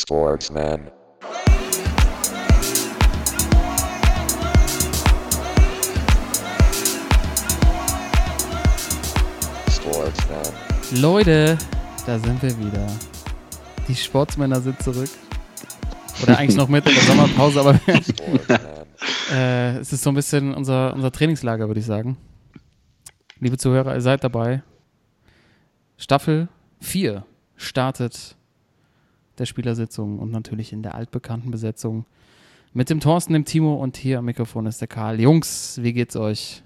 Sportsman. Sportsman. Leute, da sind wir wieder. Die Sportsmänner sind zurück. Oder eigentlich noch mit in der Sommerpause, aber äh, es ist so ein bisschen unser, unser Trainingslager, würde ich sagen. Liebe Zuhörer, ihr seid dabei. Staffel 4 startet der Spielersitzung und natürlich in der altbekannten Besetzung mit dem Thorsten, dem Timo und hier am Mikrofon ist der Karl. Jungs, wie geht's euch?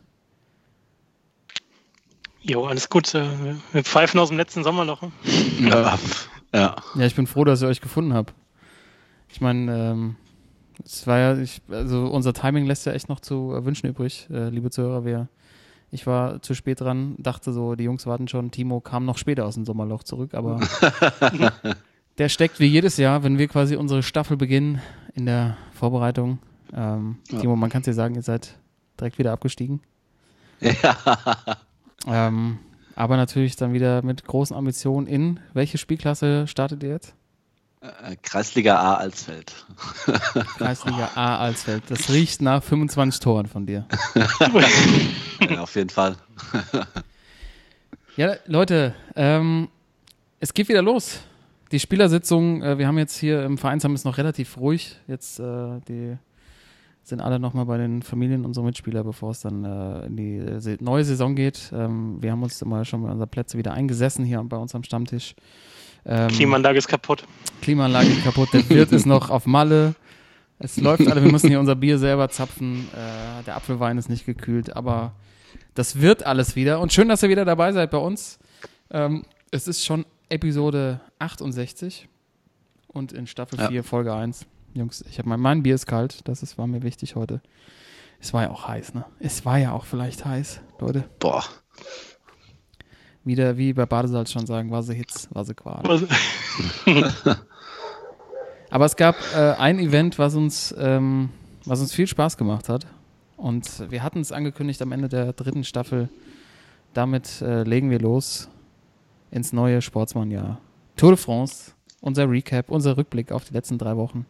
Jo, alles gut. äh, Wir pfeifen aus dem letzten Sommer noch. Ja, ja. Ja, ich bin froh, dass ich euch gefunden habe. Ich meine, ähm, es war ja, ich, also unser Timing lässt ja echt noch zu wünschen übrig, äh, liebe Zuhörer. Wir, ich war zu spät dran, dachte so, die Jungs warten schon. Timo kam noch später aus dem Sommerloch zurück, aber der steckt wie jedes Jahr, wenn wir quasi unsere Staffel beginnen in der Vorbereitung. Ähm, Ja. Timo, man kann es dir sagen, ihr seid direkt wieder abgestiegen. ja. Ähm, aber natürlich dann wieder mit großen Ambitionen in. Welche Spielklasse startet ihr jetzt? Äh, Kreisliga A Alsfeld. Kreisliga A Alsfeld. Das riecht nach 25 Toren von dir. ja, auf jeden Fall. Ja, Leute, ähm, es geht wieder los. Die Spielersitzung, äh, wir haben jetzt hier im Vereinsheim ist noch relativ ruhig. Jetzt äh, die sind alle nochmal bei den Familien unserer Mitspieler, bevor es dann äh, in die äh, neue Saison geht. Ähm, wir haben uns immer schon bei unseren Plätze wieder eingesessen hier bei uns am Stammtisch. Ähm, Klimaanlage ist kaputt. Klimaanlage ist kaputt, der Wirt ist noch auf Malle. Es läuft alle, wir müssen hier unser Bier selber zapfen. Äh, der Apfelwein ist nicht gekühlt, aber das wird alles wieder. Und schön, dass ihr wieder dabei seid bei uns. Ähm, es ist schon Episode 68 und in Staffel Ja. 4, Folge 1. Jungs, ich habe mein, mein Bier ist kalt, das ist, war mir wichtig heute. Es war ja auch heiß, ne? Es war ja auch vielleicht heiß, Leute. Boah. Wieder, wie bei Badesalz schon sagen, war sie Hitz, war sie Qual. Aber es gab äh, ein Event, was uns, ähm, was uns viel Spaß gemacht hat. Und wir hatten es angekündigt am Ende der dritten Staffel. Damit äh, legen wir los ins neue Sportsmannjahr. Tour de France, unser Recap, unser Rückblick auf die letzten drei Wochen.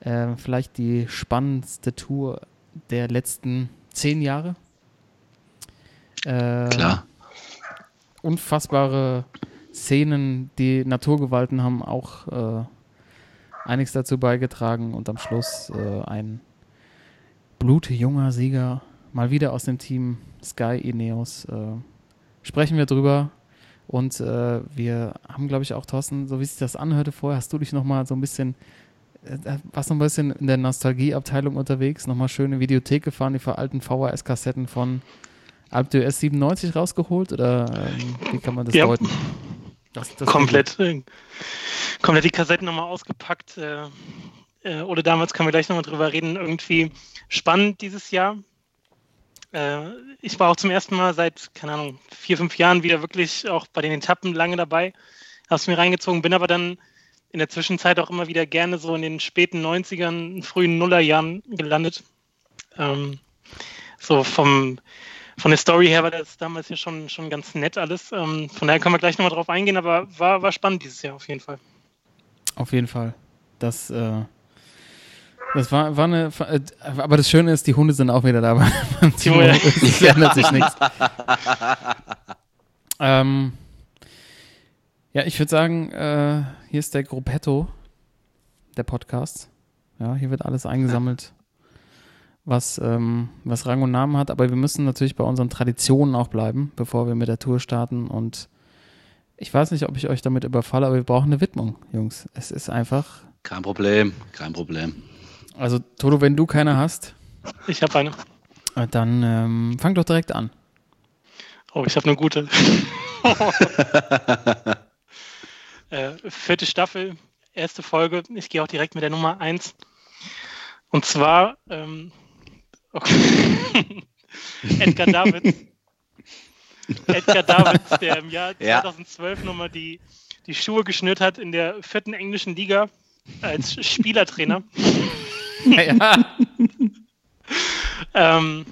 Äh, vielleicht die spannendste Tour der letzten zehn Jahre. Äh, Klar. unfassbare Szenen, die Naturgewalten haben auch äh, einiges dazu beigetragen und am Schluss äh, ein blutjunger Sieger, mal wieder aus dem Team Sky Ineos. Äh, sprechen wir drüber und äh, wir haben, glaube ich, auch Thorsten, so wie sich das anhörte vorher, hast du dich nochmal so ein bisschen, äh, warst noch ein bisschen in der Nostalgieabteilung unterwegs, nochmal schöne Videothek gefahren, die alten VHS-Kassetten von Alp d'Huez 97 rausgeholt oder ähm, wie kann man das Ja. deuten? Das, das komplett, äh, komplett die Kassetten nochmal ausgepackt. Äh, äh, oder damals können wir gleich nochmal drüber reden. Irgendwie spannend dieses Jahr. Äh, ich war auch zum ersten Mal seit, keine Ahnung, vier, fünf Jahren wieder wirklich auch bei den Etappen lange dabei. Hab's mir reingezogen, bin aber dann in der Zwischenzeit auch immer wieder gerne so in den späten 90ern, frühen Nullerjahren gelandet. Ähm, so vom, von der Story her war das damals ja schon, schon ganz nett alles. Ähm, von daher können wir gleich nochmal drauf eingehen, aber war, war spannend dieses Jahr auf jeden Fall. Auf jeden Fall. Das, äh, das war, war eine. äh, Aber das Schöne ist, die Hunde sind auch wieder da. beim Timo. Es ändert sich nichts. ähm, ja, ich würde sagen, äh, hier ist der Gruppetto, der Podcast. Ja, hier wird alles eingesammelt, was, ähm, was Rang und Namen hat. Aber wir müssen natürlich bei unseren Traditionen auch bleiben, bevor wir mit der Tour starten. Und ich weiß nicht, ob ich euch damit überfalle, aber wir brauchen eine Widmung, Jungs. Es ist einfach Kein Problem. Kein Problem. Also, Toto, wenn du keine hast, Ich habe eine. äh, dann ähm, fang doch direkt an. Oh, ich habe eine gute. äh, vierte Staffel, erste Folge. Ich gehe auch direkt mit der Nummer 1. Und zwar ähm, okay. Edgar Davids. Edgar Davids, der im Jahr Ja. 2012 nochmal die, die Schuhe geschnürt hat in der vierten englischen Liga als Spielertrainer. Ja, Ähm,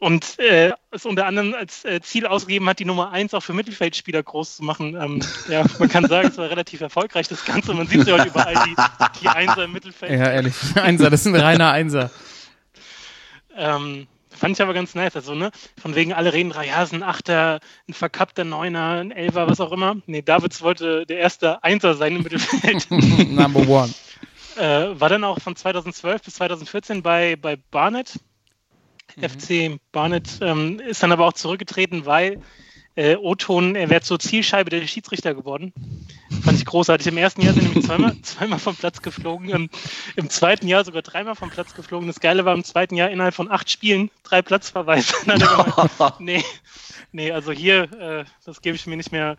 und äh, es unter anderem als äh, Ziel ausgegeben hat, die Nummer 1 auch für Mittelfeldspieler groß zu machen. Ähm, ja, man kann sagen, es war relativ erfolgreich, das Ganze. Man sieht ja heute überall die, die Einser im Mittelfeld. Ja, ehrlich. Einser, das ist ein reiner Einser. Ähm, fand ich aber ganz nice. Also, ne, von wegen alle reden, ja, ist ein Achter, ein verkappter Neuner, ein Elfer, was auch immer. Nee, Davids wollte der erste Einser sein im Mittelfeld. Number one. Äh, war dann auch von 2012 bis 2014 bei, bei Barnet Mhm. FC Barnet ähm, ist dann aber auch zurückgetreten, weil äh, O-Ton, er wäre zur Zielscheibe der Schiedsrichter geworden. Fand ich großartig. Im ersten Jahr sind nämlich zweimal, zweimal vom Platz geflogen, im, im, zweiten Jahr sogar dreimal vom Platz geflogen. Das Geile war im zweiten Jahr innerhalb von acht Spielen drei Platzverweise. nee, nee, also hier, äh, das gebe ich mir nicht mehr,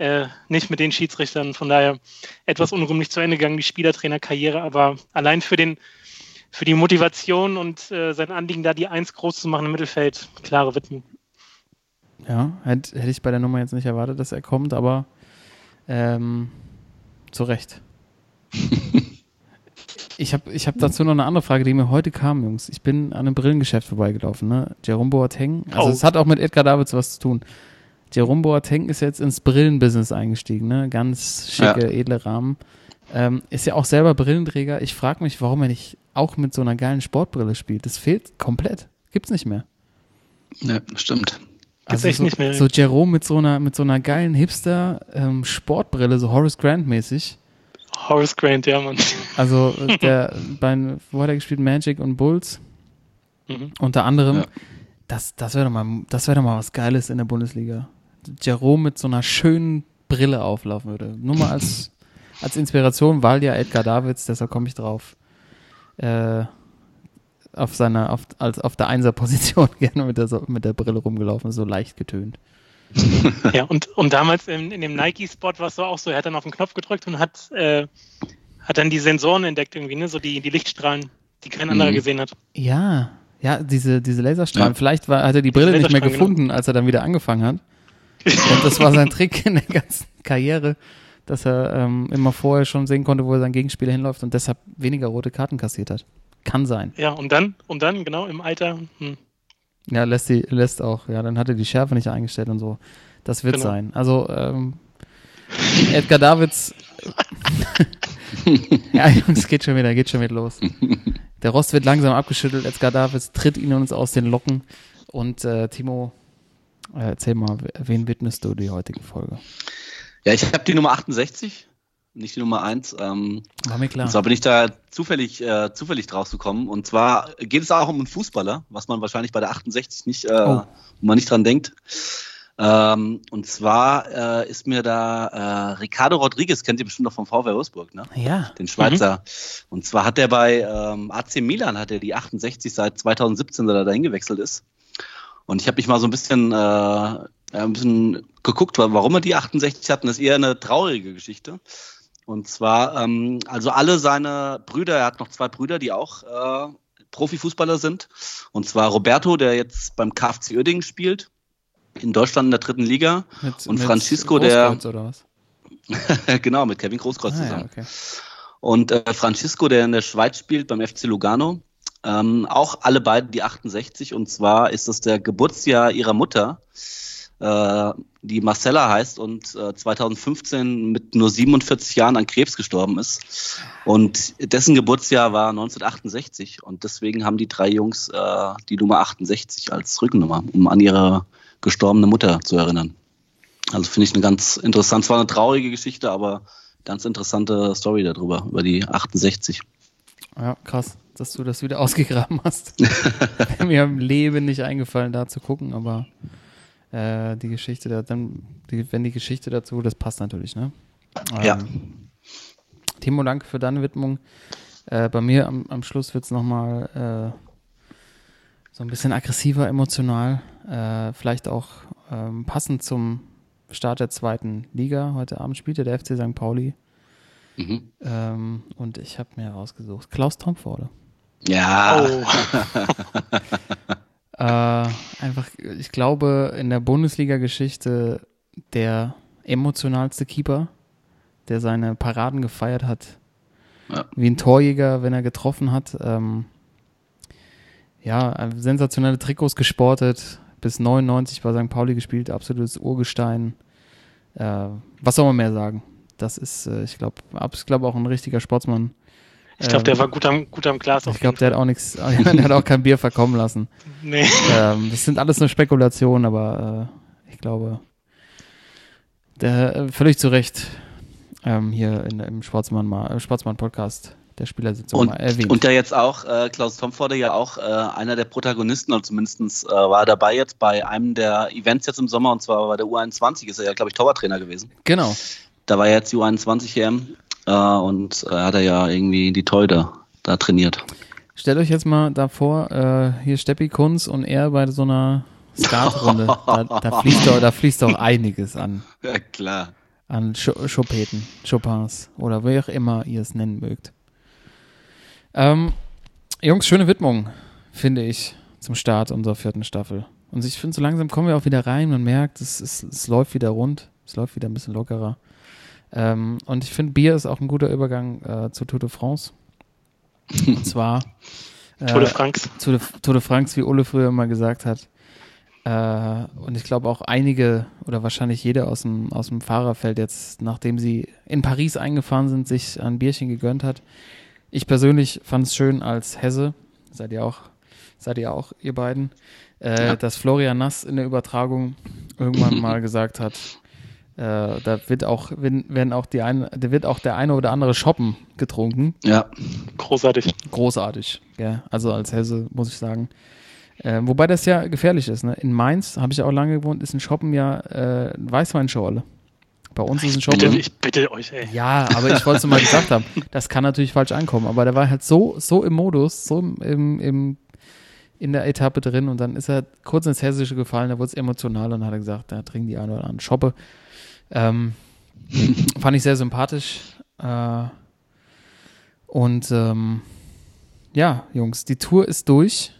äh, nicht mit den Schiedsrichtern. Von daher etwas unrühmlich zu Ende gegangen, die Spielertrainerkarriere, aber allein für den für die Motivation und äh, sein Anliegen, da die Eins groß zu machen im Mittelfeld, klare Widmung. Ja, hätte, hätte ich bei der Nummer jetzt nicht erwartet, dass er kommt, aber ähm, zu Recht. ich habe ich hab dazu noch eine andere Frage, die mir heute kam, Jungs. Ich bin an einem Brillengeschäft vorbeigelaufen, ne? Jerome Boateng, also oh. es hat auch mit Edgar Davids was zu tun. Jerome Boateng ist jetzt ins Brillenbusiness eingestiegen, ne? Ganz schicke, ja. edle Rahmen. Ähm, ist ja auch selber Brillenträger. Ich frage mich, warum er nicht auch mit so einer geilen Sportbrille spielt. Das fehlt komplett. Gibt's nicht mehr. Ja, stimmt. Also echt so, nicht mehr. So Jerome mit so einer, mit so einer geilen Hipster-Sportbrille, ähm, so Horace Grant-mäßig. Horace Grant, ja, Mann. Also der bei, wo hat er gespielt? Magic und Bulls. Mhm. Unter anderem. Ja. Das, das wäre doch, mal, wär doch mal was Geiles in der Bundesliga. Jerome mit so einer schönen Brille auflaufen würde. Nur mal als als Inspiration, weil ja Edgar Davids, deshalb komme ich drauf, äh, auf seiner, auf, als auf der Einser-Position gerne mit der, mit der Brille rumgelaufen, so leicht getönt. ja, und, und damals in, in dem Nike-Spot war es so auch so, er hat dann auf den Knopf gedrückt und hat, äh, hat dann die Sensoren entdeckt irgendwie, ne? so die, die Lichtstrahlen, die kein anderer mhm. gesehen hat. Ja, ja, diese, diese Laserstrahlen. Ja. Vielleicht war, hat er die Brille nicht mehr genau. gefunden, genau. als er dann wieder angefangen hat. Und das war sein Trick in der ganzen Karriere dass er ähm, immer vorher schon sehen konnte, wo er sein Gegenspieler hinläuft und deshalb weniger rote Karten kassiert hat. Kann sein. Ja, und dann, und dann, genau, im Alter. Hm. Ja, lässt, die, lässt auch, ja, dann hat er die Schärfe nicht eingestellt und so. Das wird genau. sein. Also, ähm, Edgar Davids. ja, Jungs, geht schon wieder, geht schon wieder los. Der Rost wird langsam abgeschüttelt. Edgar Davids tritt ihn uns aus den Locken. Und äh, Timo, erzähl mal, wen widmest du die heutige Folge? Ja, ich habe die Nummer 68, nicht die Nummer 1. Ähm, War mir klar. Und zwar bin ich da zufällig, äh, zufällig draus gekommen. Und zwar geht es auch um einen Fußballer, was man wahrscheinlich bei der 68 nicht, äh, oh. man nicht dran denkt. Ähm, und zwar äh, ist mir da äh, Ricardo Rodriguez, kennt ihr bestimmt noch vom VW Wolfsburg, ne? Ja. Den Schweizer. Mhm. Und zwar hat er bei ähm, AC Milan, hat er die 68 seit 2017, seit er da hingewechselt ist. Und ich habe mich mal so ein bisschen äh, ein bisschen geguckt, warum er die 68 hatten. Das ist eher eine traurige Geschichte. Und zwar, ähm, also alle seine Brüder, er hat noch zwei Brüder, die auch äh, Profifußballer sind. Und zwar Roberto, der jetzt beim KFC Oerdingen spielt, in Deutschland in der dritten Liga. Mit, und mit Francisco, der. Oder was? genau, mit Kevin Großkreuz ah, zusammen. Ja, okay. Und äh, Francisco, der in der Schweiz spielt, beim FC Lugano. Ähm, auch alle beiden die 68. Und zwar ist das der Geburtsjahr ihrer Mutter äh, die Marcella heißt und äh, 2015 mit nur 47 Jahren an Krebs gestorben ist. Und dessen Geburtsjahr war 1968 und deswegen haben die drei Jungs äh, die Nummer 68 als Rückennummer, um an ihre gestorbene Mutter zu erinnern. Also finde ich eine ganz interessant, zwar eine traurige Geschichte, aber ganz interessante Story darüber, über die 68. Ja, krass, dass du das wieder ausgegraben hast. mir im Leben nicht eingefallen, da zu gucken, aber äh, die Geschichte, da, dann, die, wenn die Geschichte dazu, das passt natürlich, ne? Ähm, ja. Timo, danke für deine Widmung. Äh, bei mir am, am Schluss wird es nochmal äh, so ein bisschen aggressiver, emotional. Äh, vielleicht auch ähm, passend zum Start der zweiten Liga. Heute Abend spielte der FC St. Pauli. Mhm. Ähm, und ich habe mir herausgesucht, Klaus Tomforde. Ja. Oh. Äh, einfach, ich glaube, in der Bundesliga-Geschichte der emotionalste Keeper, der seine Paraden gefeiert hat. Ja. Wie ein Torjäger, wenn er getroffen hat. Ähm, ja, äh, sensationelle Trikots gesportet, bis 99 bei St. Pauli gespielt, absolutes Urgestein. Äh, was soll man mehr sagen? Das ist, äh, ich glaube, ich glaube auch ein richtiger Sportsmann. Ich glaube, der war gut am, gut am Glas. Ich glaube, der hat auch nichts, der hat auch kein Bier verkommen lassen. Nee. Ähm, das sind alles nur Spekulationen, aber äh, ich glaube, der äh, völlig zu Recht ähm, hier in, im Sportsmann-Podcast Sportsmann der Spielersitzung und, mal erwähnt. Und der jetzt auch, äh, Klaus Tomforde ja auch äh, einer der Protagonisten, oder zumindest äh, war er dabei jetzt bei einem der Events jetzt im Sommer, und zwar bei der U21 ist er ja, glaube ich, Torwarttrainer gewesen. Genau. Da war jetzt die U21 EM äh, und äh, hat er ja irgendwie die Teude da trainiert. Stellt euch jetzt mal davor, äh, hier Steppi Kunz und er bei so einer Skatrunde. da, da, fließt doch, da fließt doch einiges an. Ja, klar. An Ch Chopeten, Chopins oder wie auch immer ihr es nennen mögt. Ähm, Jungs, schöne Widmung, finde ich, zum Start unserer vierten Staffel. Und ich finde, so langsam kommen wir auch wieder rein. Man merkt, es, es, es läuft wieder rund. Es läuft wieder ein bisschen lockerer. Ähm, und ich finde, Bier ist auch ein guter Übergang äh, zu Tour de France. Und zwar äh, Tour de France. Tour de, Tour de France, wie Ole früher immer gesagt hat. Äh, und ich glaube auch einige oder wahrscheinlich jeder aus dem, aus dem Fahrerfeld jetzt, nachdem sie in Paris eingefahren sind, sich ein Bierchen gegönnt hat. Ich persönlich fand es schön als Hesse, seid ihr auch, seid ihr auch, ihr beiden, äh, ja. dass Florian Nass in der Übertragung irgendwann mal gesagt hat, äh, da wird auch, werden auch die ein, da wird auch der eine oder andere Shoppen getrunken. Ja. Großartig. Großartig, ja. Also als Hesse muss ich sagen. Äh, wobei das ja gefährlich ist. Ne? In Mainz, habe ich auch lange gewohnt, ist ein Shoppen ja äh, Weißweinschorle. Bei uns ist ein Shoppen. Bitte, ich bitte euch, ey. Ja, aber ich wollte es mal gesagt haben. Das kann natürlich falsch ankommen. Aber der war halt so, so im Modus, so im, im, in der Etappe drin und dann ist er kurz ins Hessische gefallen, da wurde es emotional und hat er gesagt, da trinken die eine oder andere Shoppe. Ähm, fand ich sehr sympathisch. Äh, und ähm, ja, Jungs, die Tour ist durch.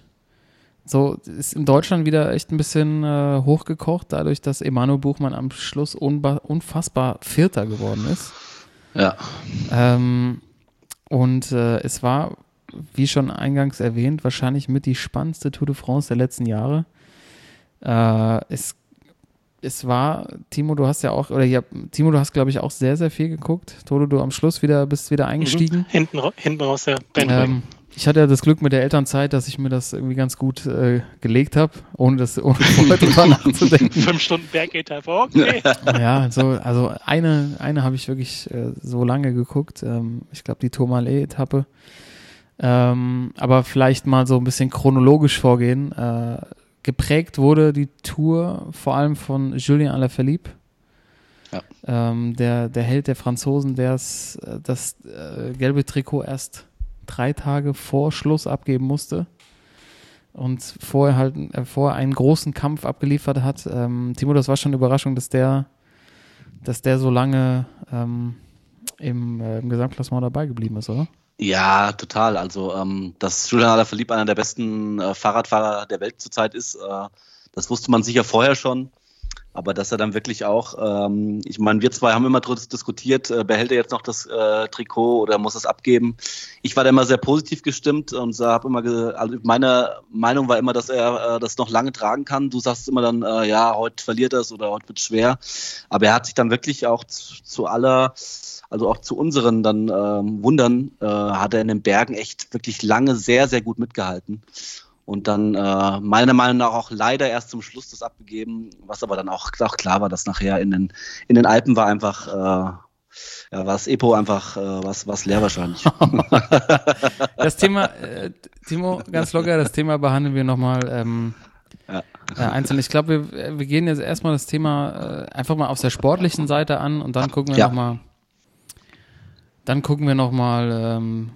So ist in Deutschland wieder echt ein bisschen äh, hochgekocht, dadurch, dass Emanuel Buchmann am Schluss unfassbar Vierter geworden ist. Ja. Ähm, und äh, es war, wie schon eingangs erwähnt, wahrscheinlich mit die spannendste Tour de France der letzten Jahre. Äh, es es war, Timo, du hast ja auch, oder ja, Timo, du hast, glaube ich, auch sehr, sehr viel geguckt. Toto, du am Schluss wieder bist wieder eingestiegen. Mhm. Hinten, hinten raus, ja. Ähm, ich hatte ja das Glück mit der Elternzeit, dass ich mir das irgendwie ganz gut äh, gelegt habe, ohne das ohne vorher drüber nachzudenken. Fünf Stunden Bergetappe, okay. ja, so, also eine, eine habe ich wirklich äh, so lange geguckt. Ähm, ich glaube, die Tourmalet-Etappe. Ähm, aber vielleicht mal so ein bisschen chronologisch vorgehen. Äh, geprägt wurde die Tour vor allem von Julien Alaphilippe. Ja. Ähm, der, der Held der Franzosen, der das äh, gelbe Trikot erst drei Tage vor Schluss abgeben musste und vorher halt äh, vorher einen großen Kampf abgeliefert hat. Ähm, Timo, das war schon eine Überraschung, dass der, dass der so lange ähm, im, äh, im Gesamtklassement dabei geblieben ist, oder? Ja, total. Also, ähm, dass Julian Alaphilippe einer der besten äh, Fahrradfahrer der Welt zurzeit ist, äh, das wusste man sicher vorher schon. Aber dass er dann wirklich auch, ähm, ich meine, wir zwei haben immer darüber diskutiert, äh, behält er jetzt noch das äh, Trikot oder muss es abgeben? Ich war da immer sehr positiv gestimmt und habe immer, also meine Meinung war immer, dass er äh, das noch lange tragen kann. Du sagst immer dann, äh, ja, heute verliert er es oder heute wird schwer. Aber er hat sich dann wirklich auch zu, zu aller also auch zu unseren dann ähm, Wundern, äh, hat er in den Bergen echt wirklich lange sehr, sehr gut mitgehalten. Und dann äh, meiner Meinung nach auch leider erst zum Schluss das abgegeben, was aber dann auch, auch klar war, dass nachher in den, in den Alpen war einfach, äh, ja, war das Epo einfach äh, was, was leer wahrscheinlich. das Thema, äh, Timo, ganz locker, das Thema behandeln wir nochmal ähm, ja. äh, einzeln. Ich glaube, wir, wir gehen jetzt erstmal das Thema äh, einfach mal auf der sportlichen Seite an und dann gucken wir ja. nochmal dann gucken wir nochmal, ähm,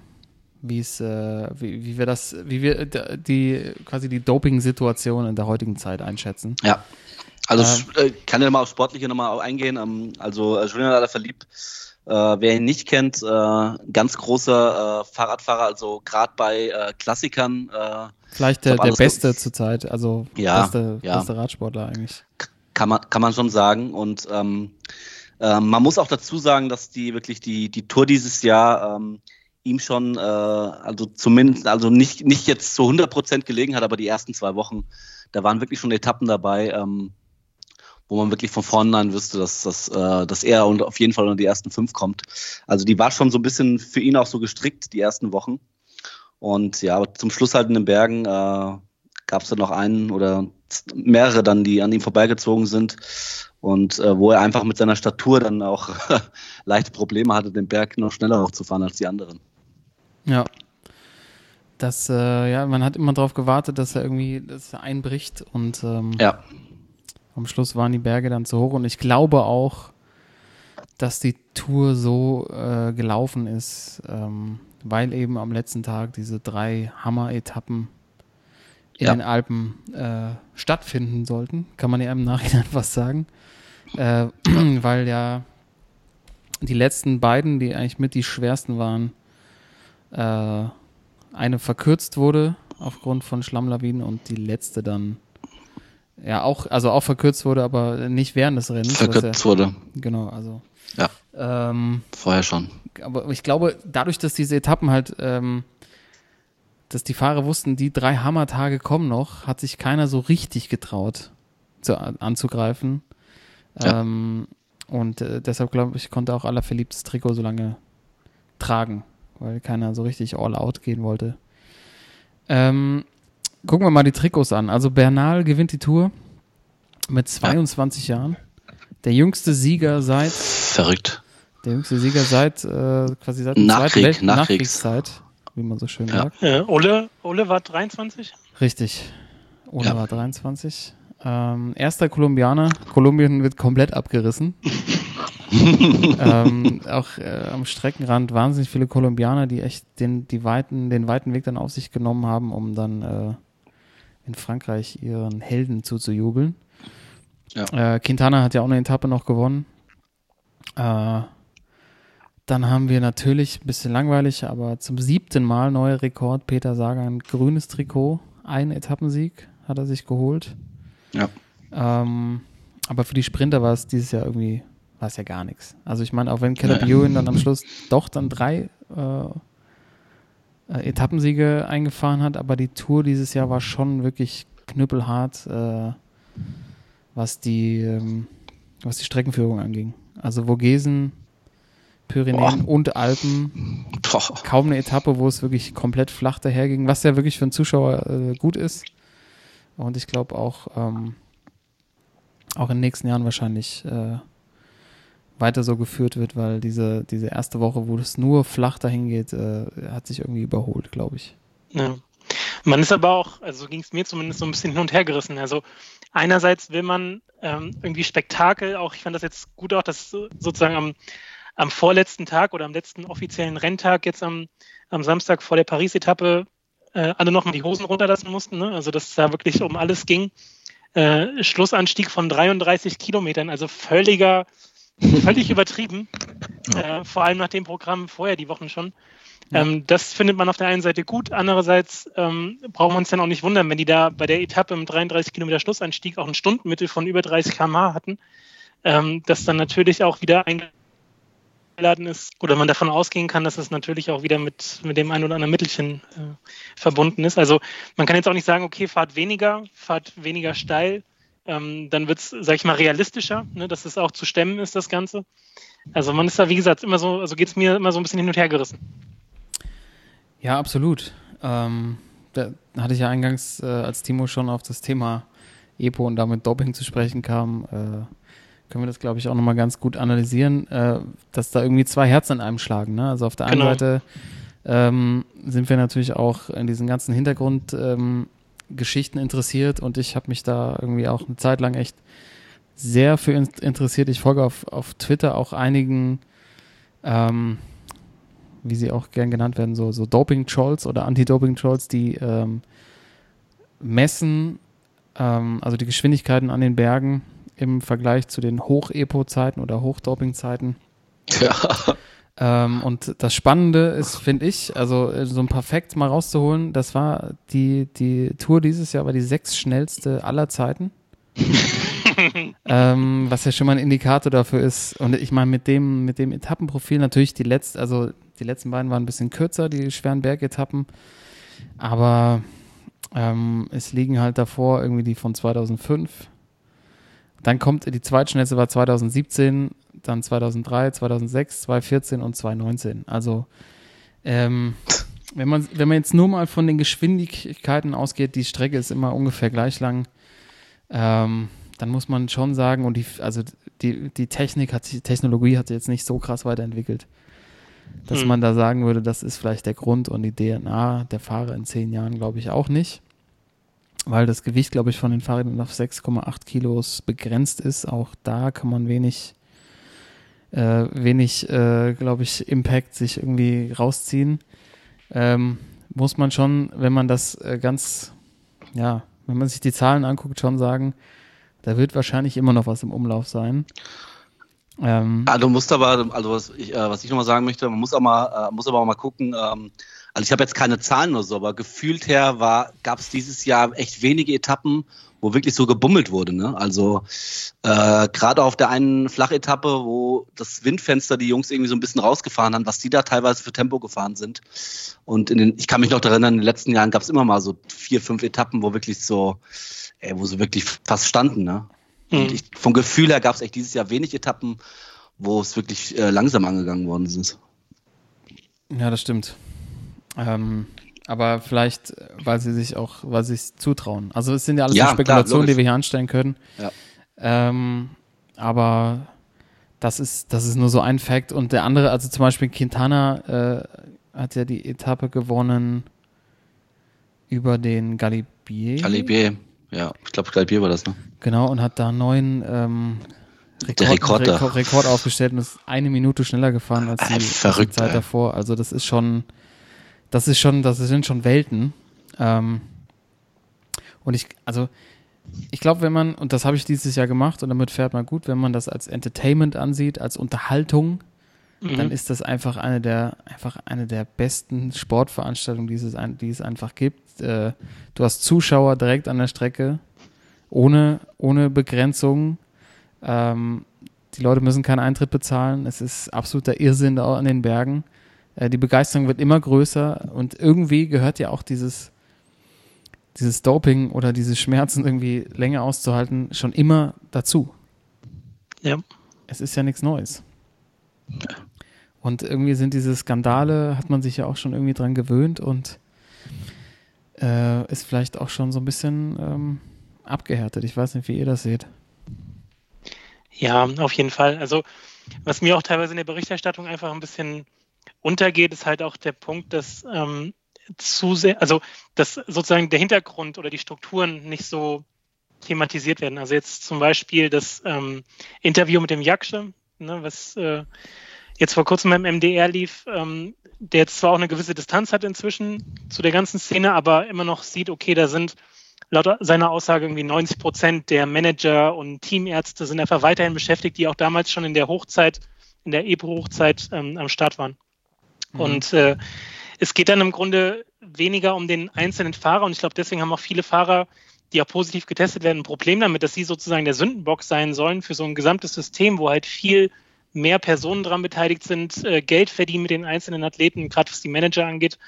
wie es, äh, wie, wie wir das, wie wir die quasi die Doping-Situation in der heutigen Zeit einschätzen. Ja. Also ähm, äh, kann ja mal auf Sportliche nochmal eingehen. Ähm, also äh, Julian Alaphilippe, äh, wer ihn nicht kennt, äh, ganz großer äh, Fahrradfahrer, also gerade bei äh, Klassikern. Äh, Vielleicht der, der Beste zurzeit, also ja, beste, ja. beste Radsportler eigentlich. Kann man, kann man schon sagen. Und ähm, ähm, man muss auch dazu sagen, dass die wirklich die, die Tour dieses Jahr ähm, ihm schon, äh, also zumindest, also nicht, nicht jetzt zu 100 Prozent gelegen hat, aber die ersten zwei Wochen, da waren wirklich schon Etappen dabei, ähm, wo man wirklich von vornherein wüsste, dass, dass, äh, dass er und auf jeden Fall unter die ersten fünf kommt. Also die war schon so ein bisschen für ihn auch so gestrickt, die ersten Wochen. Und ja, aber zum Schluss halt in den Bergen äh, gab es dann noch einen oder mehrere dann, die an ihm vorbeigezogen sind und äh, wo er einfach mit seiner Statur dann auch leichte Probleme hatte, den Berg noch schneller hochzufahren als die anderen. Ja. Das, äh, ja, man hat immer darauf gewartet, dass er irgendwie dass er einbricht und ähm, Ja, am Schluss waren die Berge dann zu hoch und ich glaube auch, dass die Tour so äh, gelaufen ist, ähm, weil eben am letzten Tag diese drei Hammer-Etappen in Ja. den Alpen äh, stattfinden sollten. Kann man ja im Nachhinein was sagen. Äh, weil ja die letzten beiden, die eigentlich mit die schwersten waren, äh, eine verkürzt wurde aufgrund von Schlammlawinen und die letzte dann ja auch, also auch verkürzt wurde, aber nicht während des Rennens. verkürzt wurde. Ja, genau, also. Ja. Ähm, Vorher schon. aber ich glaube, dadurch, dass diese Etappen halt, ähm, dass die Fahrer wussten, die drei Hammertage kommen noch, hat sich keiner so richtig getraut zu, anzugreifen. Ja. Ähm, und äh, deshalb glaube ich, konnte auch aller verliebtes Trikot so lange tragen, weil keiner so richtig all out gehen wollte. Ähm, gucken wir mal die Trikots an. Also Bernal gewinnt die Tour mit 22 Jahren. Der jüngste Sieger seit Verrückt. der jüngste Sieger seit äh, quasi seit der Nachkrieg, Zweiten Welt Nachkriegs. Nachkriegszeit, wie man so schön Ja. sagt. Äh, Ole, Ole war 23. Richtig. Ole Ja. war 23. Ähm, erster Kolumbianer. Kolumbien wird komplett abgerissen. ähm, auch äh, am Streckenrand wahnsinnig viele Kolumbianer, die echt den, die weiten, den weiten Weg dann auf sich genommen haben, um dann äh, in Frankreich ihren Helden zuzujubeln. Ja. Äh, Quintana hat ja auch eine Etappe noch gewonnen. Äh, dann haben wir natürlich, ein bisschen langweilig, aber zum siebten Mal neuer Rekord. Peter Sagan, grünes Trikot, ein Etappensieg hat er sich geholt. Ja. Ähm, aber für die Sprinter war es dieses Jahr irgendwie, war es ja gar nichts. Also ich meine, auch wenn Caleb Ja. Ewan dann am Schluss doch dann drei äh, äh, Etappensiege eingefahren hat, aber die Tour dieses Jahr war schon wirklich knüppelhart, äh, was die ähm, was die Streckenführung anging. Also Vogesen, Pyrenäen Boah. und Alpen, Boah. kaum eine Etappe, wo es wirklich komplett flach daherging, was ja wirklich für einen Zuschauer äh, gut ist. Und ich glaube auch, ähm, auch in den nächsten Jahren wahrscheinlich äh, weiter so geführt wird, weil diese, diese erste Woche, wo es nur flach dahin geht, äh, hat sich irgendwie überholt, glaube ich. Ja. Man ist aber auch, also ging es mir zumindest so ein bisschen hin und her gerissen. Also einerseits will man ähm, irgendwie Spektakel, auch ich fand das jetzt gut auch, dass so- sozusagen am, am vorletzten Tag oder am letzten offiziellen Renntag jetzt am, am Samstag vor der Paris-Etappe äh, alle nochmal die Hosen runterlassen mussten. Ne? Also dass es da wirklich um alles ging. Äh, Schlussanstieg von 33 Kilometern, also völliger, völlig übertrieben. Äh, vor allem nach dem Programm vorher die Wochen schon. Ähm, das findet man auf der einen Seite gut, andererseits ähm, braucht man es dann auch nicht wundern, wenn die da bei der Etappe im 33 Kilometer Schlussanstieg auch ein Stundenmittel von über 30 km/h hatten, ähm, das dann natürlich auch wieder eingeladen ist oder man davon ausgehen kann, dass es natürlich auch wieder mit, mit dem einen oder anderen Mittelchen äh, verbunden ist. Also man kann jetzt auch nicht sagen, okay, fahrt weniger, fahrt weniger steil, ähm, dann wird es, sag ich mal, realistischer, ne, dass es auch zu stemmen ist, das Ganze. Also man ist da, wie gesagt, immer so, also geht es mir immer so ein bisschen hin und her gerissen. Ja, absolut. Ähm, da hatte ich ja eingangs, äh, als Timo schon auf das Thema EPO und damit Doping zu sprechen kam, äh, können wir das, glaube ich, auch nochmal ganz gut analysieren, äh, dass da irgendwie zwei Herzen in einem schlagen. Ne? Also auf der einen Genau. Seite ähm, sind wir natürlich auch in diesen ganzen Hintergrundgeschichten ähm, interessiert und ich habe mich da irgendwie auch eine Zeit lang echt sehr für in interessiert. Ich folge auf, auf Twitter auch einigen ähm, wie sie auch gern genannt werden, so, so Doping-Trolls oder Anti-Doping-Trolls, die ähm, messen, ähm, also die Geschwindigkeiten an den Bergen im Vergleich zu den Hoch-Epo-Zeiten oder Hoch-Doping-Zeiten. Ja. Ähm, und das Spannende ist, finde ich, also äh, so ein paar Facts mal rauszuholen, das war die, die Tour dieses Jahr war die sechs schnellste aller Zeiten. ähm, was ja schon mal ein Indikator dafür ist. Und ich meine, mit dem, mit dem Etappenprofil natürlich die letzte, also Die letzten beiden waren ein bisschen kürzer, die schweren Bergetappen. Aber ähm, es liegen halt davor irgendwie die von 2005. Dann kommt die zweitschnellste war 2017, dann 2003, 2006, 2014 und 2019. Also ähm, wenn man, wenn man jetzt nur mal von den Geschwindigkeiten ausgeht, die Strecke ist immer ungefähr gleich lang, ähm, dann muss man schon sagen, und die, also die, die Technik hat die Technologie hat sich jetzt nicht so krass weiterentwickelt, dass Hm. man da sagen würde, das ist vielleicht der Grund und die DNA der Fahrer in zehn Jahren, glaube ich, auch nicht. Weil das Gewicht, glaube ich, von den Fahrrädern auf 6,8 Kilos begrenzt ist. Auch da kann man wenig, äh, wenig, äh, glaube ich, Impact sich irgendwie rausziehen. Ähm, muss man schon, wenn man das äh, ganz, ja, wenn man sich die Zahlen anguckt, schon sagen, da wird wahrscheinlich immer noch was im Umlauf sein. Ähm, du musst aber, also was ich, äh, ich nochmal sagen möchte, man muss mal, äh, muss aber auch mal gucken, ähm, also ich habe jetzt keine Zahlen oder so, aber gefühlt her war, gab es dieses Jahr echt wenige Etappen, wo wirklich so gebummelt wurde. Ne? Also äh, gerade auf der einen Flachetappe, wo das Windfenster die Jungs irgendwie so ein bisschen rausgefahren haben, was die da teilweise für Tempo gefahren sind. Und in den, ich kann mich noch daran erinnern, in den letzten Jahren gab es immer mal so vier, fünf Etappen, wo wirklich so, ey, wo sie wirklich fast standen. Ne? Und Hm. ich, vom Gefühl her gab es echt dieses Jahr wenig Etappen, wo es wirklich äh, langsam angegangen worden ist. Ja, das stimmt. Ähm, aber vielleicht, weil sie sich auch, weil sie es zutrauen. Also es sind ja alles Ja, Spekulationen, klar, die wir hier anstellen können. Ja. Ähm, aber das ist, das ist nur so ein Fact. Und der andere, also zum Beispiel Quintana äh, hat ja die Etappe gewonnen über den Galibier. Galibier, ja, ich glaube Galibier war das, ne? Genau, und hat da neuen ähm, Rekord da. Rekord, Rekord aufgestellt und ist eine Minute schneller gefahren als die, als die verrückt, Zeit ey. davor. Also das ist schon, das ist schon, das sind schon Welten. Ähm, und ich, also ich glaube, wenn man, und das habe ich dieses Jahr gemacht und damit fährt man gut, wenn man das als Entertainment ansieht, als Unterhaltung, Mhm. dann ist das einfach eine der, einfach eine der besten Sportveranstaltungen, die es, die es einfach gibt. Äh, du hast Zuschauer direkt an der Strecke, ohne, ohne Begrenzung. Ähm, die Leute müssen keinen Eintritt bezahlen. Es ist absoluter Irrsinn da an den Bergen. Äh, die Begeisterung wird immer größer und irgendwie gehört ja auch dieses, dieses Doping oder diese Schmerzen irgendwie länger auszuhalten schon immer dazu. Ja. Es ist ja nichts Neues. Und irgendwie sind diese Skandale, hat man sich ja auch schon irgendwie dran gewöhnt und äh, ist vielleicht auch schon so ein bisschen ähm, abgehärtet. Ich weiß nicht, wie ihr das seht. Ja, auf jeden Fall. Also, was mir auch teilweise in der Berichterstattung einfach ein bisschen untergeht, ist halt auch der Punkt, dass ähm, zu sehr, also dass sozusagen der Hintergrund oder die Strukturen nicht so thematisiert werden. Also jetzt zum Beispiel das ähm, Interview mit dem Jaksche, ne, was äh, jetzt vor kurzem beim MDR lief, ähm, der jetzt zwar auch eine gewisse Distanz hat inzwischen zu der ganzen Szene, aber immer noch sieht, okay, da sind laut seiner Aussage irgendwie 90 Prozent der Manager und Teamärzte sind einfach weiterhin beschäftigt, die auch damals schon in der Hochzeit, in der EPO-Hochzeit ähm, am Start waren. Mhm. Und äh, es geht dann im Grunde weniger um den einzelnen Fahrer und ich glaube, deswegen haben auch viele Fahrer, die auch positiv getestet werden, ein Problem damit, dass sie sozusagen der Sündenbock sein sollen für so ein gesamtes System, wo halt viel mehr Personen dran beteiligt sind, äh, Geld verdienen mit den einzelnen Athleten, gerade was die Manager angeht,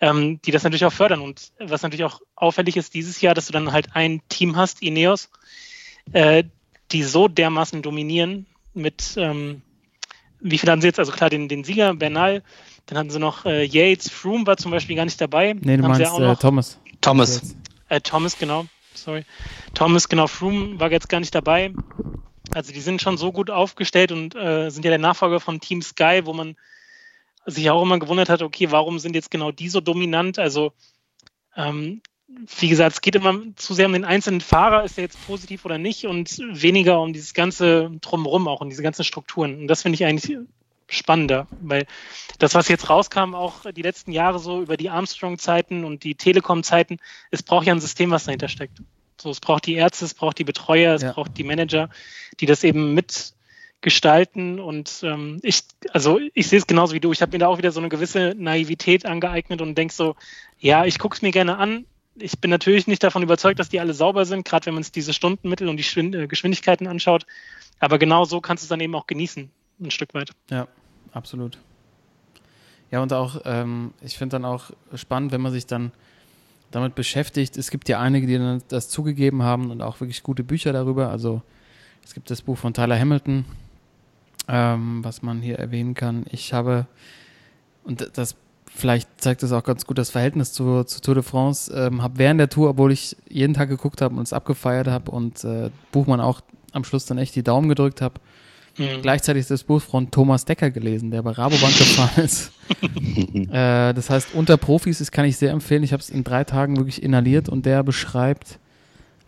ähm, die das natürlich auch fördern. Und was natürlich auch auffällig ist dieses Jahr, dass du dann halt ein Team hast, Ineos, äh, die so dermaßen dominieren mit, ähm, wie viel haben sie jetzt? Also klar, den, den Sieger, Bernal, dann hatten sie noch äh, Yates, Froome war zum Beispiel gar nicht dabei. Nee, du haben sie meinst auch äh, noch, Thomas. Thomas. äh, Thomas, genau, sorry. Thomas, genau, Froome war jetzt gar nicht dabei. Also die sind schon so gut aufgestellt und äh, sind ja der Nachfolger von Team Sky, wo man sich auch immer gewundert hat, okay, warum sind jetzt genau die so dominant? Also ähm, wie gesagt, es geht immer zu sehr um den einzelnen Fahrer, ist er jetzt positiv oder nicht und weniger um dieses ganze Drumherum auch und diese ganzen Strukturen. Und das finde ich eigentlich spannender, weil das, was jetzt rauskam, auch die letzten Jahre so über die Armstrong-Zeiten und die Telekom-Zeiten, es braucht ja ein System, was dahinter steckt. So, es braucht die Ärzte, es braucht die Betreuer, es Ja. braucht die Manager, die das eben mitgestalten. Und ähm, ich, also ich sehe es genauso wie du. Ich habe mir da auch wieder so eine gewisse Naivität angeeignet und denke so, ja, ich gucke es mir gerne an. Ich bin natürlich nicht davon überzeugt, dass die alle sauber sind, gerade wenn man sich diese Stundenmittel und die äh, Geschwindigkeiten anschaut. Aber genau so kannst du es dann eben auch genießen, ein Stück weit. Ja, absolut. Ja, und auch, ähm, ich finde dann auch spannend, wenn man sich dann damit beschäftigt. Es gibt ja einige, die das zugegeben haben und auch wirklich gute Bücher darüber. Also es gibt das Buch von Tyler Hamilton, ähm, was man hier erwähnen kann. Ich habe, und das vielleicht zeigt das auch ganz gut das Verhältnis zu, zu Tour de France, ähm, habe während der Tour, obwohl ich jeden Tag geguckt habe und es abgefeiert habe und äh, Buchmann auch am Schluss dann echt die Daumen gedrückt habe, Mhm. Gleichzeitig das Buch von Thomas Decker gelesen, der bei Rabobank gefahren ist. äh, das heißt, unter Profis, das kann ich sehr empfehlen. Ich habe es in drei Tagen wirklich inhaliert und der beschreibt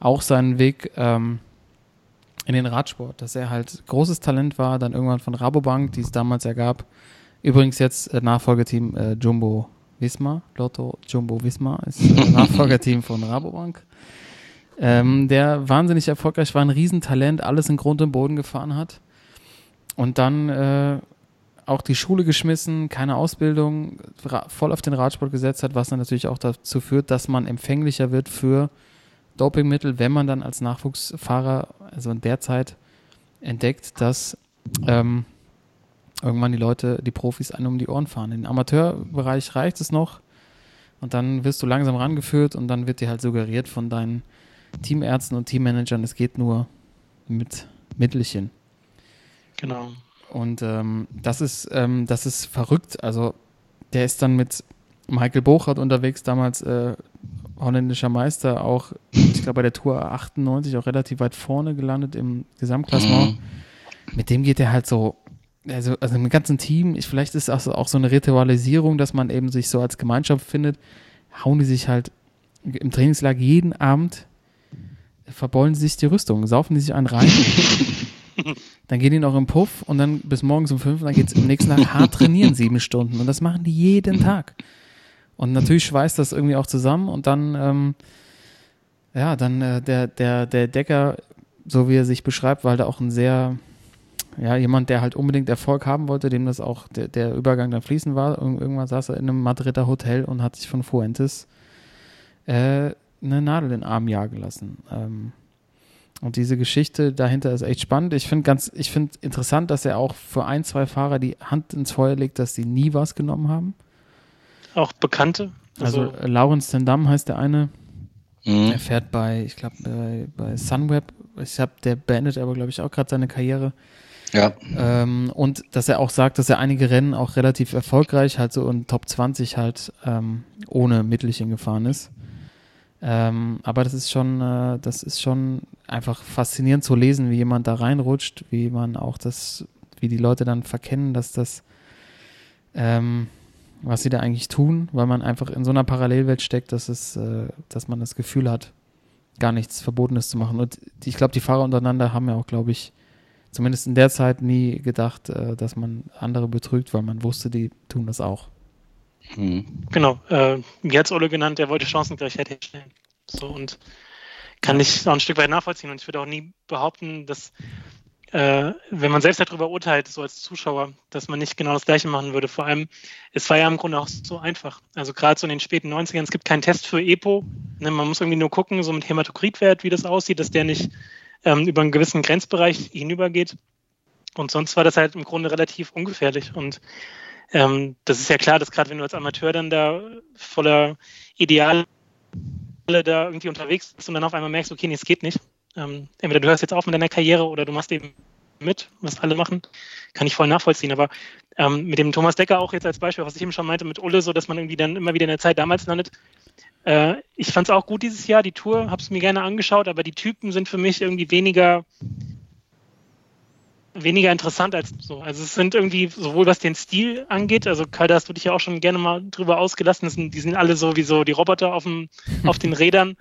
auch seinen Weg ähm, in den Radsport, dass er halt großes Talent war, dann irgendwann von Rabobank, die es damals ja gab. Übrigens jetzt äh, Nachfolgerteam äh, Jumbo Wismar, Lotto Jumbo Wismar ist äh, Nachfolgerteam von Rabobank. Ähm, der wahnsinnig erfolgreich war, ein Riesentalent, alles in Grund und Boden gefahren hat und dann äh, auch die Schule geschmissen, keine Ausbildung, voll auf den Radsport gesetzt hat, was dann natürlich auch dazu führt, dass man empfänglicher wird für Dopingmittel, wenn man dann als Nachwuchsfahrer, also in der Zeit, entdeckt, dass ähm, irgendwann die Leute, die Profis einen um die Ohren fahren. Im Amateurbereich reicht es noch und dann wirst du langsam rangeführt und dann wird dir halt suggeriert von deinen Teamärzten und Teammanagern, es geht nur mit Mittelchen. Genau. Und ähm, das ist ähm, das ist verrückt. Also der ist dann mit Michael Bochert unterwegs, damals äh, holländischer Meister, auch ich glaube bei der Tour 98 auch relativ weit vorne gelandet im Gesamtklassement. Mhm. Mit dem geht er halt so, also, also im ganzen Team, ich, vielleicht ist das auch so eine Ritualisierung, dass man eben sich so als Gemeinschaft findet, hauen die sich halt im Trainingslager jeden Abend, verbeulen sie sich die Rüstung, saufen die sich einen rein. Dann gehen die noch im Puff und dann bis morgens um fünf, dann geht es am nächsten Tag hart trainieren, sieben Stunden. Und das machen die jeden Tag. Und natürlich schweißt das irgendwie auch zusammen und dann, ähm, ja, dann äh, der, der, der Decker, so wie er sich beschreibt, war halt auch ein sehr, ja, jemand, der halt unbedingt Erfolg haben wollte, dem das auch der, der Übergang dann fließen war. irgendwann saß er in einem Madrider Hotel und hat sich von Fuentes äh, eine Nadel in den Arm jagen lassen. Ähm, und diese Geschichte dahinter ist echt spannend. Ich finde ganz, ich finde interessant, dass er auch für ein, zwei Fahrer die Hand ins Feuer legt, dass sie nie was genommen haben. Auch Bekannte? Also, also Lawrence Tendam heißt der eine. Mhm. Er fährt bei, ich glaube, bei, bei Sunweb. Ich habe, der beendet aber, glaube ich, auch gerade seine Karriere. Ja. Ähm, und dass er auch sagt, dass er einige Rennen auch relativ erfolgreich halt so in Top 20 halt ähm, ohne Mittelchen gefahren ist. Ähm, aber das ist schon, äh, das ist schon einfach faszinierend zu lesen, wie jemand da reinrutscht, wie man auch das, wie die Leute dann verkennen, dass das, ähm, was sie da eigentlich tun, weil man einfach in so einer Parallelwelt steckt, dass es, äh, dass man das Gefühl hat, gar nichts Verbotenes zu machen. Und ich glaube, die Fahrer untereinander haben ja auch, glaube ich, zumindest in der Zeit nie gedacht, äh, dass man andere betrügt, weil man wusste, die tun das auch. Hm. Genau, äh, hat Ole genannt, der wollte Chancengleichheit herstellen. So und kann ich auch ein Stück weit nachvollziehen. Und ich würde auch nie behaupten, dass äh, wenn man selbst darüber urteilt, so als Zuschauer, dass man nicht genau das Gleiche machen würde. Vor allem, es war ja im Grunde auch so einfach. Also gerade so in den späten 90ern, es gibt keinen Test für EPO. Ne? Man muss irgendwie nur gucken, so mit Hämatokritwert, wie das aussieht, dass der nicht ähm, über einen gewissen Grenzbereich hinübergeht. Und sonst war das halt im Grunde relativ ungefährlich. Und ähm, das ist ja klar, dass gerade wenn du als Amateur dann da voller Ideale da irgendwie unterwegs bist und dann auf einmal merkst, okay, nee, es geht nicht. Ähm, entweder du hörst jetzt auf mit deiner Karriere oder du machst eben mit, was alle machen, kann ich voll nachvollziehen. Aber ähm, mit dem Thomas Decker auch jetzt als Beispiel, was ich eben schon meinte, mit Ulle, so dass man irgendwie dann immer wieder in der Zeit damals landet. Äh, ich fand es auch gut dieses Jahr, die Tour, habe es mir gerne angeschaut, aber die Typen sind für mich irgendwie weniger weniger interessant als so. Also es sind irgendwie, sowohl was den Stil angeht, also Kai, da hast du dich ja auch schon gerne mal drüber ausgelassen, sind, die sind alle so wie so die Roboter auf, dem, auf den Rädern.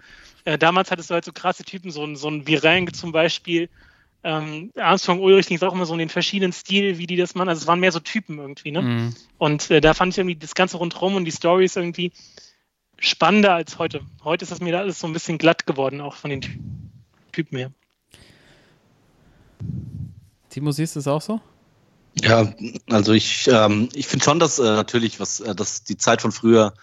Äh, damals hattest du halt so krasse Typen, so, so ein Vireng zum Beispiel. Ähm, Armstrong Ulrich ging es auch immer so in den verschiedenen Stil, wie die das machen. Also es waren mehr so Typen irgendwie, ne? Mhm. Und äh, da fand ich irgendwie das Ganze rundherum und die Stories irgendwie spannender als heute. Heute ist das mir da alles so ein bisschen glatt geworden, auch von den Typen her. Timo, siehst du es auch so? Ja, also ich, ähm, ich finde schon, dass äh, natürlich, was, äh, dass die Zeit von früher,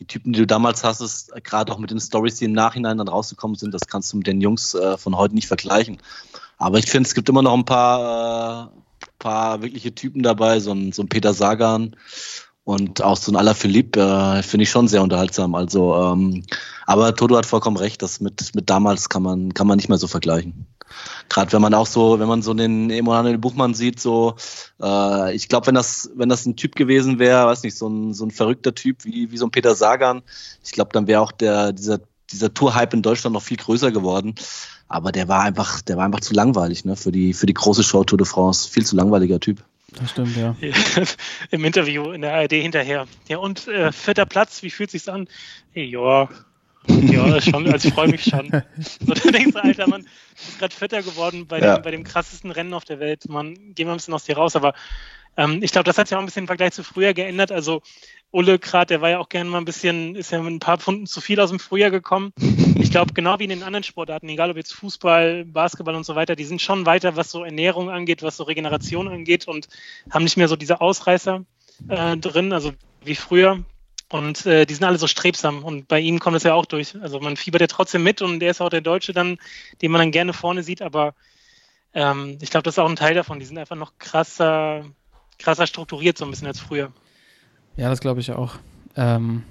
die Typen, die du damals hast, gerade auch mit den Stories, die im Nachhinein dann rausgekommen sind, das kannst du mit den Jungs äh, von heute nicht vergleichen. Aber ich finde, es gibt immer noch ein paar, äh, paar wirkliche Typen dabei, so ein, so ein Peter Sagan Und auch so ein Alaphilippe äh, finde ich schon sehr unterhaltsam. Also, ähm, aber Toto hat vollkommen recht, das mit, mit damals kann man, kann man nicht mehr so vergleichen. Gerade wenn man auch so, wenn man so den Emanuel Buchmann sieht, so, äh, ich glaube, wenn das, wenn das ein Typ gewesen wäre, weiß nicht, so ein, so ein verrückter Typ wie, wie so ein Peter Sagan, ich glaube, dann wäre auch der, dieser, dieser Tour-Hype in Deutschland noch viel größer geworden. Aber der war einfach, der war einfach zu langweilig, ne, für die, für die große Show Tour de France. Viel zu langweiliger Typ. Das stimmt, ja. Im Interview in der ARD hinterher. Ja, und äh, vierter Platz, wie fühlt sich's an? Hey, ja, ja, schon, also ich freue mich schon. So, da denkst du, Alter, man ist gerade Vierter geworden bei, Ja. dem, bei dem krassesten Rennen auf der Welt. Man, gehen wir ein bisschen aus dir raus, aber ähm, ich glaube, das hat sich auch ein bisschen im Vergleich zu früher geändert. Also Ulle gerade, der war ja auch gerne mal ein bisschen, ist ja mit ein paar Pfunden zu viel aus dem Frühjahr gekommen. Ich glaube, genau wie in den anderen Sportarten, egal ob jetzt Fußball, Basketball und so weiter, die sind schon weiter, was so Ernährung angeht, was so Regeneration angeht und haben nicht mehr so diese Ausreißer äh, drin, also wie früher. Und äh, die sind alle so strebsam und bei ihm kommt es ja auch durch. Also man fiebert ja trotzdem mit und der ist auch der Deutsche dann, den man dann gerne vorne sieht, aber ähm, ich glaube, das ist auch ein Teil davon. Die sind einfach noch krasser, krasser strukturiert so ein bisschen als früher. Ja, das glaube ich auch. Ähm,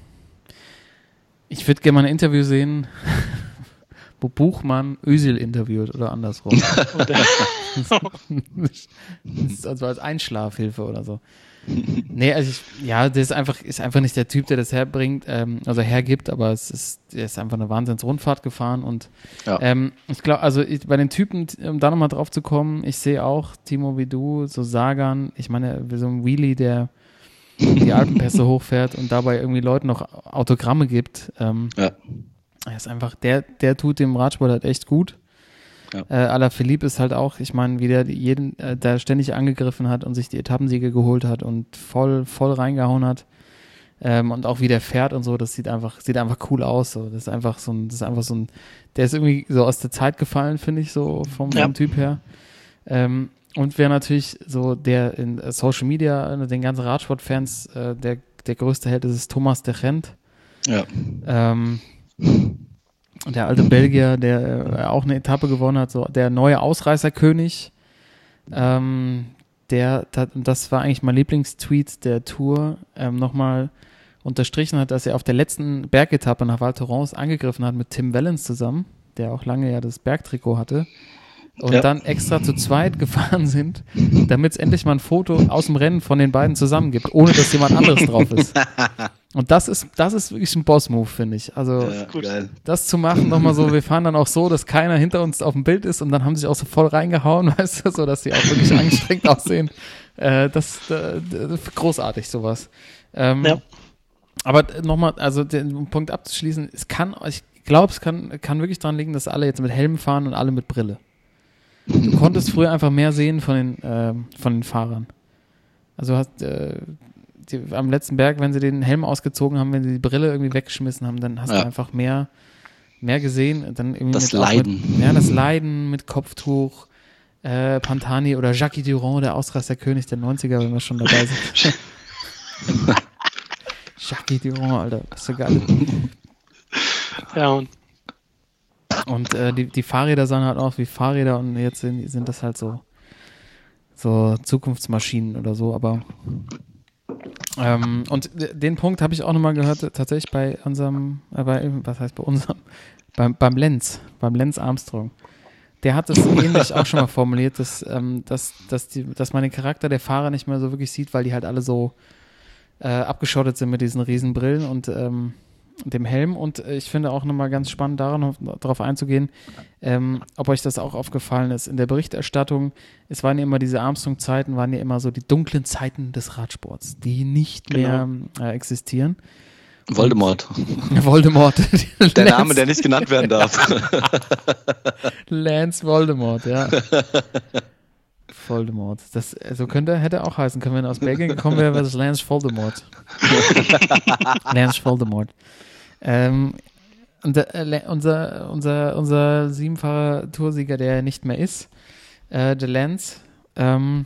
ich würde gerne mal ein Interview sehen, wo Buchmann Özil interviewt oder andersrum. Das ist also als Einschlafhilfe oder so. Nee, also ich, ja, der ist einfach, ist einfach nicht der Typ, der das herbringt, ähm, also hergibt, aber es ist, der ist einfach eine Wahnsinnsrundfahrt gefahren und Ja. ähm, ich glaube, also ich, bei den Typen, um da nochmal drauf zu kommen, ich sehe auch Timo wie du, so Sagan, ich meine, wie so ein Wheelie, der die Alpenpässe hochfährt und dabei irgendwie Leuten noch Autogramme gibt. Ähm, Ja. er ist einfach, der, der tut dem Radsport halt echt gut. Ja. Äh, Alaphilippe ist halt auch, ich meine, wie der jeden, äh, der ständig angegriffen hat und sich die Etappensiege geholt hat und voll, voll reingehauen hat. Ähm, und auch wie der fährt und so, das sieht einfach, sieht einfach cool aus. So. Das ist einfach so ein, das ist einfach so ein, der ist irgendwie so aus der Zeit gefallen, finde ich, so vom, Ja. vom Typ her. Ähm, und wer natürlich so der in Social Media, äh, den ganzen Radsportfans, äh, der, der größte Held ist, ist Thomas de Gent. Ja. Ähm, der alte Belgier, der äh, auch eine Etappe gewonnen hat, so der neue Ausreißerkönig. Ähm, der, das war eigentlich mein Lieblingstweet der Tour, ähm, nochmal unterstrichen hat, dass er auf der letzten Bergetappe nach Val Thorens angegriffen hat mit Tim Wellens zusammen, der auch lange ja das Bergtrikot hatte. Und Ja. dann extra zu zweit gefahren sind, damit es endlich mal ein Foto aus dem Rennen von den beiden zusammen gibt, ohne dass jemand anderes drauf ist. Und das ist, das ist wirklich ein Boss-Move, finde ich. Also Ja, das zu machen, nochmal so, wir fahren dann auch so, dass keiner hinter uns auf dem Bild ist und dann haben sie sich auch so voll reingehauen, weißt du, so dass sie auch wirklich angestrengt aussehen. Äh, das, äh, das großartig, sowas. Ähm, Ja. Aber nochmal, also den Punkt abzuschließen, es kann, ich glaube, es kann, kann wirklich daran liegen, dass alle jetzt mit Helm fahren und alle mit Brille. Du konntest früher einfach mehr sehen von den, ähm, von den Fahrern. Also hast äh, die, am letzten Berg, wenn sie den Helm ausgezogen haben, wenn sie die Brille irgendwie weggeschmissen haben, dann hast Ja. du einfach mehr, mehr gesehen. Dann irgendwie Das Leiden. Mit, ja, das Leiden mit Kopftuch. Äh, Pantani oder Jacques Durand, der Ausreißerkönig der 90er, wenn wir schon dabei sind. Jacques Durand, Alter, ist so geil. ja, und Und äh, die, die Fahrräder sahen halt auch wie Fahrräder und jetzt sind, sind das halt so, so Zukunftsmaschinen oder so, aber ähm, und den Punkt habe ich auch nochmal gehört, tatsächlich bei unserem, äh, bei, was heißt bei unserem, beim, beim Lenz, beim Lenz Armstrong. Der hat es ähnlich auch schon mal formuliert, dass, ähm, dass, dass, die, dass man den Charakter der Fahrer nicht mehr so wirklich sieht, weil die halt alle so äh, abgeschottet sind mit diesen riesen Brillen und ähm, dem Helm. Und äh, ich finde auch nochmal ganz spannend daran, darauf einzugehen, ähm, ob euch das auch aufgefallen ist. In der Berichterstattung, es waren ja immer diese Armstrong-Zeiten, waren ja immer so die dunklen Zeiten des Radsports, die nicht mehr äh, existieren. Voldemort. Voldemort. Der Name, der nicht genannt werden darf. Lance Voldemort, ja. Voldemort. Das so könnte, hätte auch heißen können, wenn er aus Belgien gekommen wäre, wäre das Lance Voldemort. Lance Voldemort. Ähm, und der, äh, unser, unser, unser siebenfacher Toursieger, der nicht mehr ist, äh, der Lance, ähm,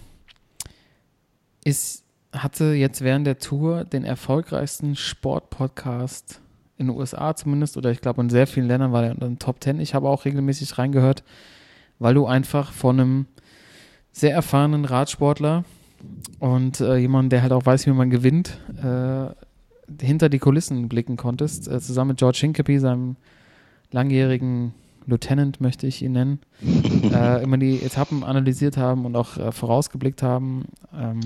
ist, hatte jetzt während der Tour den erfolgreichsten Sportpodcast in den USA zumindest, oder ich glaube in sehr vielen Ländern war er unter den Top Ten. Ich habe auch regelmäßig reingehört, weil du einfach von einem sehr erfahrenen Radsportler und äh, jemand, der halt auch weiß, wie man gewinnt, äh, hinter die Kulissen blicken konntest, äh, zusammen mit George Hincapie, seinem langjährigen Lieutenant, möchte ich ihn nennen, äh, immer die Etappen analysiert haben und auch äh, vorausgeblickt haben. Ähm,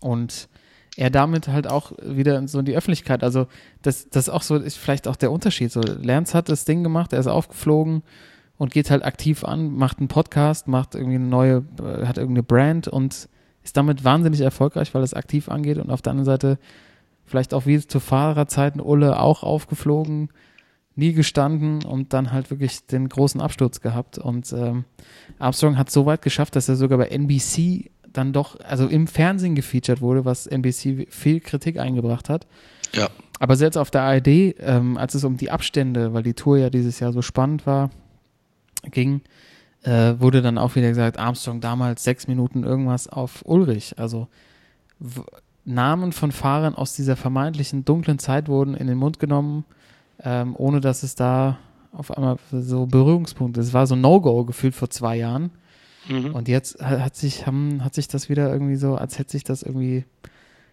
und er damit halt auch wieder so in die Öffentlichkeit, also das, das auch so ist vielleicht auch der Unterschied. So, Lance hat das Ding gemacht, er ist aufgeflogen und geht halt aktiv an, macht einen Podcast, macht irgendwie eine neue, äh, hat irgendeine Brand und ist damit wahnsinnig erfolgreich, weil es aktiv angeht und auf der anderen Seite vielleicht auch wie zu Fahrerzeiten Ulle auch aufgeflogen, nie gestanden und dann halt wirklich den großen Absturz gehabt. Und ähm, Armstrong hat so weit geschafft, dass er sogar bei NBC dann doch, also im Fernsehen gefeatured wurde, was NBC viel Kritik eingebracht hat. Ja. Aber selbst auf der ARD, ähm, als es um die Abstände, weil die Tour ja dieses Jahr so spannend war, ging, äh, wurde dann auch wieder gesagt, Armstrong damals sechs Minuten irgendwas auf Ulrich. Also Namen von Fahrern aus dieser vermeintlichen dunklen Zeit wurden in den Mund genommen, ähm, ohne dass es da auf einmal so Berührungspunkte. Es war so No-Go gefühlt vor zwei Jahren. Mhm. Und jetzt hat, sich, haben, hat sich das wieder irgendwie so, als hätte sich das irgendwie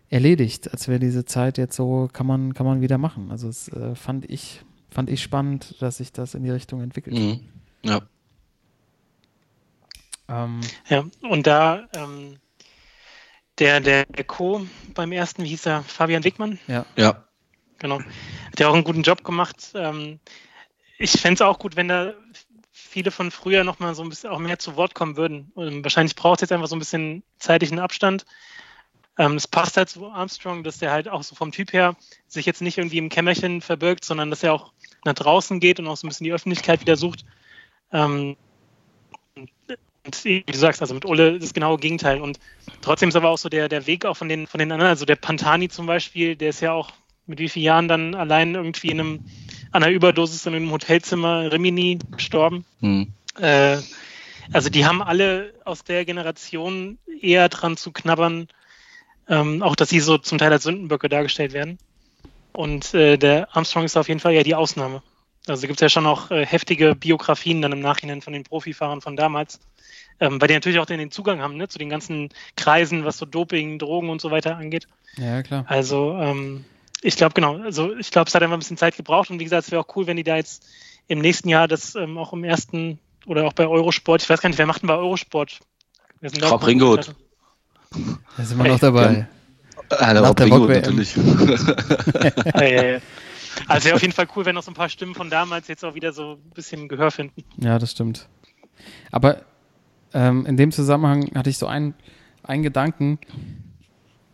erledigt, als wäre diese Zeit jetzt so, kann man, kann man wieder machen. Also es äh, fand ich, fand ich spannend, dass sich das in die Richtung entwickelt. Mhm. Ja. Ähm, ja, und da ähm, der, der, Co. beim ersten, wie hieß er, Fabian Wegmann? Ja. Ja. Genau. Hat ja auch einen guten Job gemacht. Ähm, ich fände es auch gut, wenn da viele von früher noch mal so ein bisschen auch mehr zu Wort kommen würden. Und wahrscheinlich braucht es jetzt einfach so ein bisschen zeitlichen Abstand. Ähm, es passt halt zu Armstrong, dass der halt auch so vom Typ her sich jetzt nicht irgendwie im Kämmerchen verbirgt, sondern dass er auch nach draußen geht und auch so ein bisschen die Öffentlichkeit wieder sucht. Ähm, und wie du sagst, also mit Ulle das genaue Gegenteil. Und trotzdem ist aber auch so der, der Weg auch von den, von den anderen, also der Pantani zum Beispiel, der ist ja auch mit wie vielen Jahren dann allein irgendwie in einem, an einer Überdosis in einem Hotelzimmer Rimini gestorben. Mhm. Äh, also die haben alle aus der Generation eher dran zu knabbern, ähm, auch dass sie so zum Teil als Sündenböcke dargestellt werden. Und äh, der Armstrong ist auf jeden Fall ja die Ausnahme. Also gibt es ja schon auch äh, heftige Biografien dann im Nachhinein von den Profifahrern von damals, ähm, weil die natürlich auch den Zugang haben ne, zu den ganzen Kreisen, was so Doping, Drogen und so weiter angeht. Ja, klar. Also ähm, ich glaube, genau, also ich glaube, es hat einfach ein bisschen Zeit gebraucht und wie gesagt, es wäre auch cool, wenn die da jetzt im nächsten Jahr das ähm, auch im ersten oder auch bei Eurosport, ich weiß gar nicht, wer macht denn bei Eurosport? Frau Ringold. Da sind wir hey, noch dabei. Ja, Nach der Ringold natürlich. ja, ja, ja. Also wäre auf jeden Fall cool, wenn noch so ein paar Stimmen von damals jetzt auch wieder so ein bisschen Gehör finden. Ja, das stimmt. Aber ähm, in dem Zusammenhang hatte ich so einen, einen Gedanken,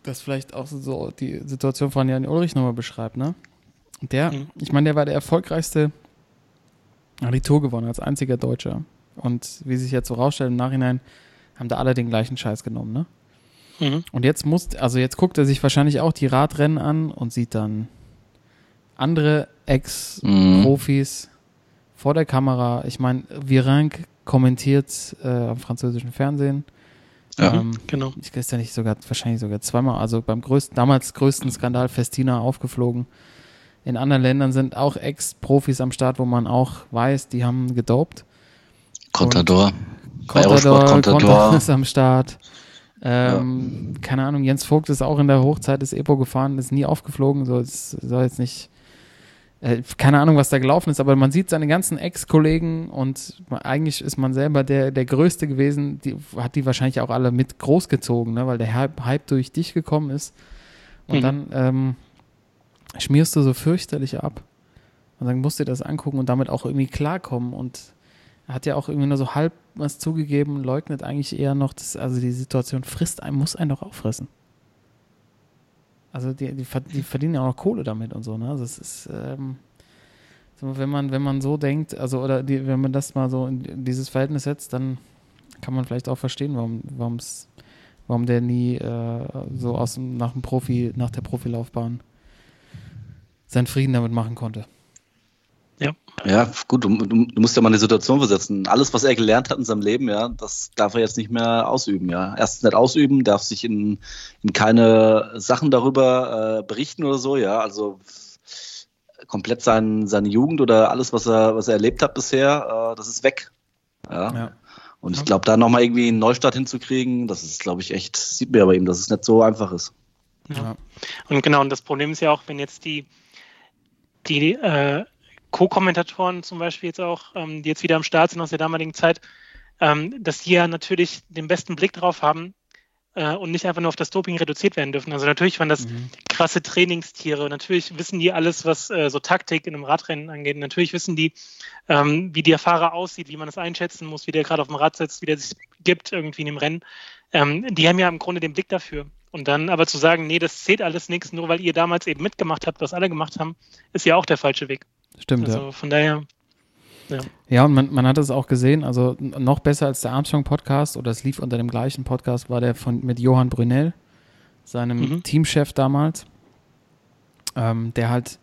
das vielleicht auch so die Situation von Jan Ulrich nochmal beschreibt, ne? Der, mhm. ich meine, der war der erfolgreichste, Tour gewonnen als einziger Deutscher. Und wie sich jetzt so rausstellt im Nachhinein, haben da alle den gleichen Scheiß genommen, ne? Mhm. Und jetzt muss, also jetzt guckt er sich wahrscheinlich auch die Radrennen an und sieht dann andere Ex-Profis mhm. vor der Kamera. Ich meine, Virenque kommentiert äh, am französischen Fernsehen. Ja, ähm, genau. Ich weiß ja nicht sogar, wahrscheinlich sogar zweimal, also beim größten, damals größten Skandal Festina aufgeflogen. In anderen Ländern sind auch Ex-Profis am Start, wo man auch weiß, die haben gedopt. Contador. Contador, Contador ist am Start. Ähm, ja. Keine Ahnung, Jens Vogt ist auch in der Hochzeit des Epo gefahren, ist nie aufgeflogen, so, soll jetzt nicht äh, keine Ahnung, was da gelaufen ist, aber man sieht seine ganzen Ex-Kollegen und eigentlich ist man selber der, der Größte gewesen, die hat die wahrscheinlich auch alle mit großgezogen, ne, weil der Hype durch dich gekommen ist. Und mhm. dann ähm, schmierst du so fürchterlich ab. Und dann musst du dir das angucken und damit auch irgendwie klarkommen. Und er hat ja auch irgendwie nur so halb was zugegeben, leugnet eigentlich eher noch, dass, also die Situation frisst einen, muss einen doch auffressen. Also die, die, die, verdienen ja auch noch Kohle damit und so, ne? Also es ist, ähm, wenn man, wenn man so denkt, also oder die, wenn man das mal so in dieses Verhältnis setzt, dann kann man vielleicht auch verstehen, warum, warum's, warum der nie äh, so aus dem, nach dem Profi, nach der Profilaufbahn seinen Frieden damit machen konnte. Ja. Ja, gut, du, du, musst ja mal eine Situation versetzen. Alles, was er gelernt hat in seinem Leben, ja, das darf er jetzt nicht mehr ausüben, ja. Erstens nicht ausüben, darf sich in, in keine Sachen darüber äh, berichten oder so, ja. Also komplett sein, seine Jugend oder alles, was er, was er erlebt hat bisher, äh, das ist weg. Ja. ja. Und ich glaube, da nochmal irgendwie einen Neustart hinzukriegen, das ist, glaube ich, echt, sieht mir aber eben, dass es nicht so einfach ist. Ja. ja. Und genau, und das Problem ist ja auch, wenn jetzt die, die äh, Co-Kommentatoren zum Beispiel jetzt auch, ähm, die jetzt wieder am Start sind aus der damaligen Zeit, ähm, dass die ja natürlich den besten Blick drauf haben, äh, und nicht einfach nur auf das Doping reduziert werden dürfen. Also natürlich waren das mhm. krasse Trainingstiere. Natürlich wissen die alles, was äh, so Taktik in einem Radrennen angeht. Natürlich wissen die, ähm, wie der Fahrer aussieht, wie man das einschätzen muss, wie der gerade auf dem Rad sitzt, wie der sich gibt irgendwie in dem Rennen. Ähm, die haben ja im Grunde den Blick dafür. Und dann aber zu sagen, nee, das zählt alles nichts, nur weil ihr damals eben mitgemacht habt, was alle gemacht haben, ist ja auch der falsche Weg. Stimmt, also ja. von daher ja. ja, und man, man hat es auch gesehen, also noch besser als der Armstrong-Podcast oder es lief unter dem gleichen Podcast, war der von mit Johann Brunel, seinem mhm. Teamchef damals, ähm, der halt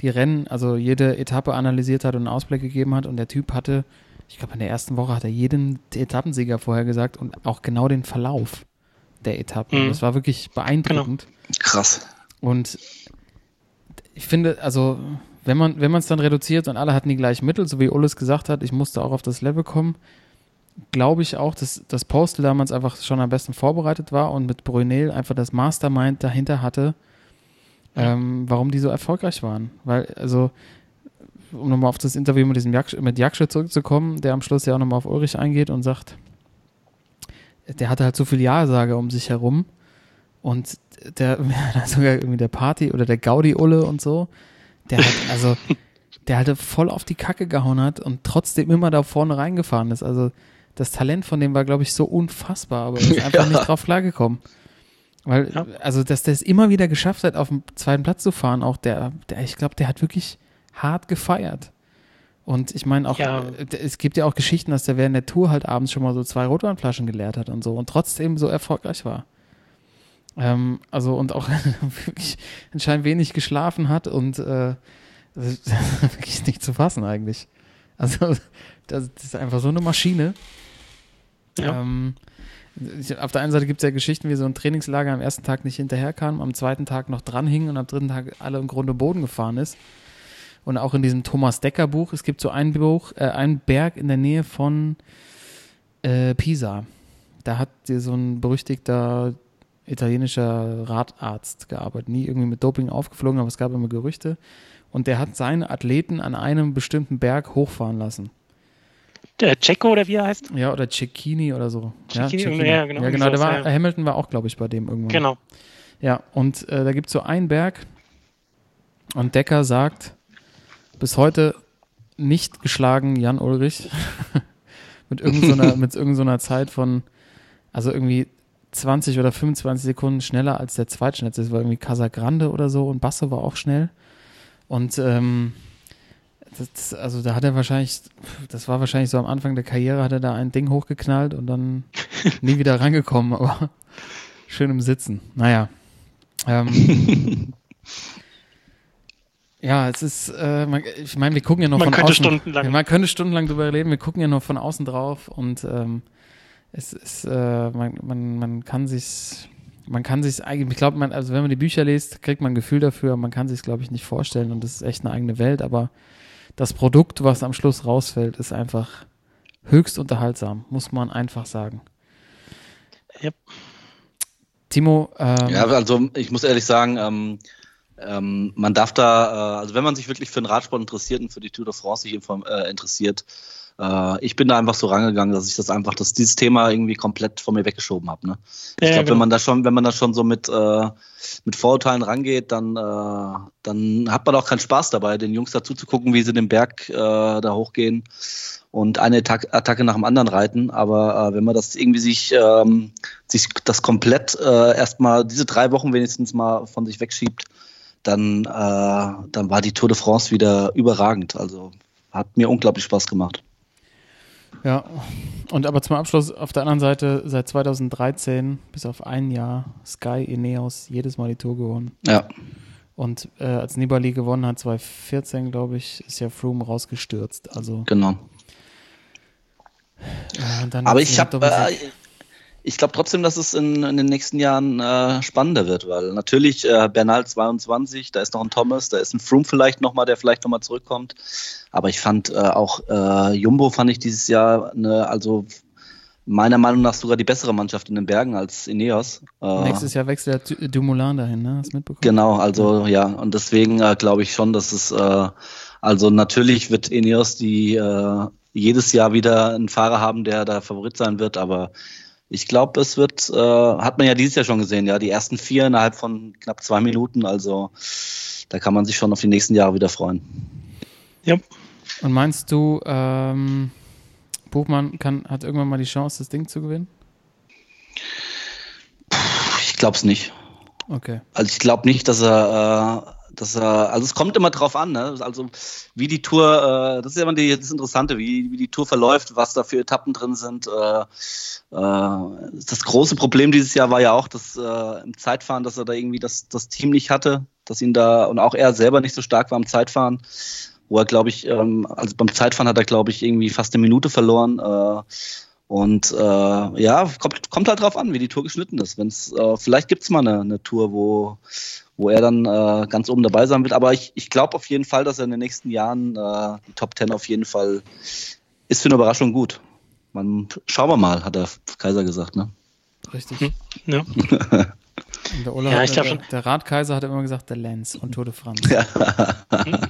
die Rennen, also jede Etappe analysiert hat und einen Ausblick gegeben hat und der Typ hatte, ich glaube in der ersten Woche hat er jeden Etappensieger vorher gesagt und auch genau den Verlauf der Etappen. Mhm. Das war wirklich beeindruckend. Genau. Krass. Und ich finde, also wenn man wenn es dann reduziert und alle hatten die gleichen Mittel, so wie Ullis gesagt hat, ich musste auch auf das Level kommen, glaube ich auch, dass das Postel damals einfach schon am besten vorbereitet war und mit Brunel einfach das Mastermind dahinter hatte, ähm, warum die so erfolgreich waren. Weil, also, um nochmal auf das Interview mit diesem Jak mit Jaksche zurückzukommen, der am Schluss ja auch nochmal auf Ulrich eingeht und sagt, der hatte halt so viel Ja-Sage um sich herum und der sogar irgendwie der Party oder der Gaudi-Ulle und so, der hat, also, der halt voll auf die Kacke gehauen hat und trotzdem immer da vorne reingefahren ist. Also, das Talent von dem war, glaube ich, so unfassbar, aber er ist einfach ja. nicht drauf klargekommen. Weil, ja. also, dass der es immer wieder geschafft hat, auf dem zweiten Platz zu fahren, auch der, der ich glaube, der hat wirklich hart gefeiert. Und ich meine auch, ja. Es gibt ja auch Geschichten, dass der während der Tour halt abends schon mal so zwei Rotweinflaschen geleert hat und so und trotzdem so erfolgreich war. Ähm, also und auch wirklich anscheinend wenig geschlafen hat und äh, wirklich nicht zu fassen eigentlich. Also das, das ist einfach so eine Maschine. Ja. Ähm, auf der einen Seite gibt es ja Geschichten, wie so ein Trainingslager am ersten Tag nicht hinterherkam, am zweiten Tag noch dranhing und am dritten Tag alle im Grunde Boden gefahren ist. Und auch in diesem Thomas Decker Buch, es gibt so ein Buch, äh, einen Berg in der Nähe von äh, Pisa. Da hat so ein berüchtigter italienischer Radarzt gearbeitet. Nie irgendwie mit Doping aufgeflogen, aber es gab immer Gerüchte. Und der hat seine Athleten an einem bestimmten Berg hochfahren lassen. Der Cecco oder wie er heißt? Ja, oder Cecchini oder so. Cecchini, ja, Cecchini. ja genau. Ja, genau. Der war, Hamilton war auch, glaube ich, bei dem irgendwann. Genau. Ja, und äh, da gibt es so einen Berg und Decker sagt, bis heute nicht geschlagen Jan Ulrich mit irgendeiner so mit irgendeiner so Zeit von, also irgendwie 20 oder 25 Sekunden schneller als der zweitschnellste. Das war irgendwie Casagrande oder so und Basso war auch schnell. Und ähm, das, also da hat er wahrscheinlich, das war wahrscheinlich so am Anfang der Karriere, hat er da ein Ding hochgeknallt und dann nie wieder rangekommen, aber schön im Sitzen. Naja. Ähm, ja, es ist, äh, man, ich meine, wir gucken ja noch man von außen. Stundenlang. Man könnte stundenlang drüber reden, wir gucken ja noch von außen drauf und ähm, es ist, äh, man, man, man kann sich, man kann sich eigentlich, ich glaube, man, also wenn man die Bücher liest, kriegt man ein Gefühl dafür, man kann sich glaube ich, nicht vorstellen und das ist echt eine eigene Welt, aber das Produkt, was am Schluss rausfällt, ist einfach höchst unterhaltsam, muss man einfach sagen. Yep. Timo. Ähm, ja, also ich muss ehrlich sagen, ähm, ähm, man darf da, äh, also wenn man sich wirklich für den Radsport interessiert und für die Tour de France sich äh, interessiert, äh, ich bin da einfach so rangegangen, dass ich das einfach, dass dieses Thema irgendwie komplett von mir weggeschoben habe. Ne? Ich ja, glaube, genau. wenn man da schon, wenn man da schon so mit, äh, mit Vorurteilen rangeht, dann, äh, dann hat man auch keinen Spaß dabei, den Jungs dazu zu gucken, wie sie den Berg äh, da hochgehen und eine Attac Attacke nach dem anderen reiten. Aber äh, wenn man das irgendwie sich, ähm, sich das komplett erstmal diese drei Wochen wenigstens mal von sich wegschiebt, dann, äh, dann war die Tour de France wieder überragend. Also hat mir unglaublich Spaß gemacht. Ja, und aber zum Abschluss auf der anderen Seite seit 2013 bis auf ein Jahr Sky Ineos jedes Mal die Tour gewonnen. Ja. Und äh, als Nibali gewonnen hat, 2014, glaube ich, ist ja Froome rausgestürzt. Also genau. Ja, aber ich habe, äh, ich glaube trotzdem, dass es in, in, den nächsten Jahren äh, spannender wird, weil natürlich äh, Bernal 22, da ist noch ein Thomas, da ist ein Froome vielleicht nochmal, der vielleicht nochmal zurückkommt. Aber ich fand äh, auch äh, Jumbo fand ich dieses Jahr eine, also meiner Meinung nach sogar die bessere Mannschaft in den Bergen als Ineos. Äh, Nächstes Jahr wechselt der Dumoulin dahin, ne? Hast mitbekommen? Genau, also ja, und deswegen äh, glaube ich schon, dass es, also natürlich wird Ineos die jedes Jahr wieder einen Fahrer haben, der da Favorit sein wird, aber ich glaube, es wird, äh, hat man ja dieses Jahr schon gesehen, ja, die ersten vier innerhalb von knapp zwei Minuten, also da kann man sich schon auf die nächsten Jahre wieder freuen. Ja. Und meinst du, ähm, Buchmann kann, hat irgendwann mal die Chance, das Ding zu gewinnen? Ich glaube es nicht. Okay. Also ich glaube nicht, dass er, äh, dass er, also es kommt immer drauf an, ne? Also wie die Tour, äh, das ist ja immer die, das Interessante, wie, wie die Tour verläuft, was da für Etappen drin sind. Äh, äh, das große Problem dieses Jahr war ja auch, dass äh, im Zeitfahren, dass er da irgendwie das, das Team nicht hatte, dass ihn da und auch er selber nicht so stark war im Zeitfahren wo er, glaube ich, ähm, also beim Zeitfahren hat er, glaube ich, irgendwie fast eine Minute verloren. Und äh, ja, kommt, kommt halt drauf an, wie die Tour geschnitten ist. Wenn's, äh, vielleicht gibt's mal eine, eine Tour, wo, wo er dann äh, ganz oben dabei sein wird. Aber ich, ich glaube auf jeden Fall, dass er in den nächsten Jahren äh, die Top Ten auf jeden Fall ist für eine Überraschung gut. Man, schauen wir mal, hat der Kaiser gesagt, ne? Richtig. Hm, Ja. Und der, Ola Ja, der, schon. der Ratkaiser hat immer gesagt, der Lenz und Tour de France. Ja.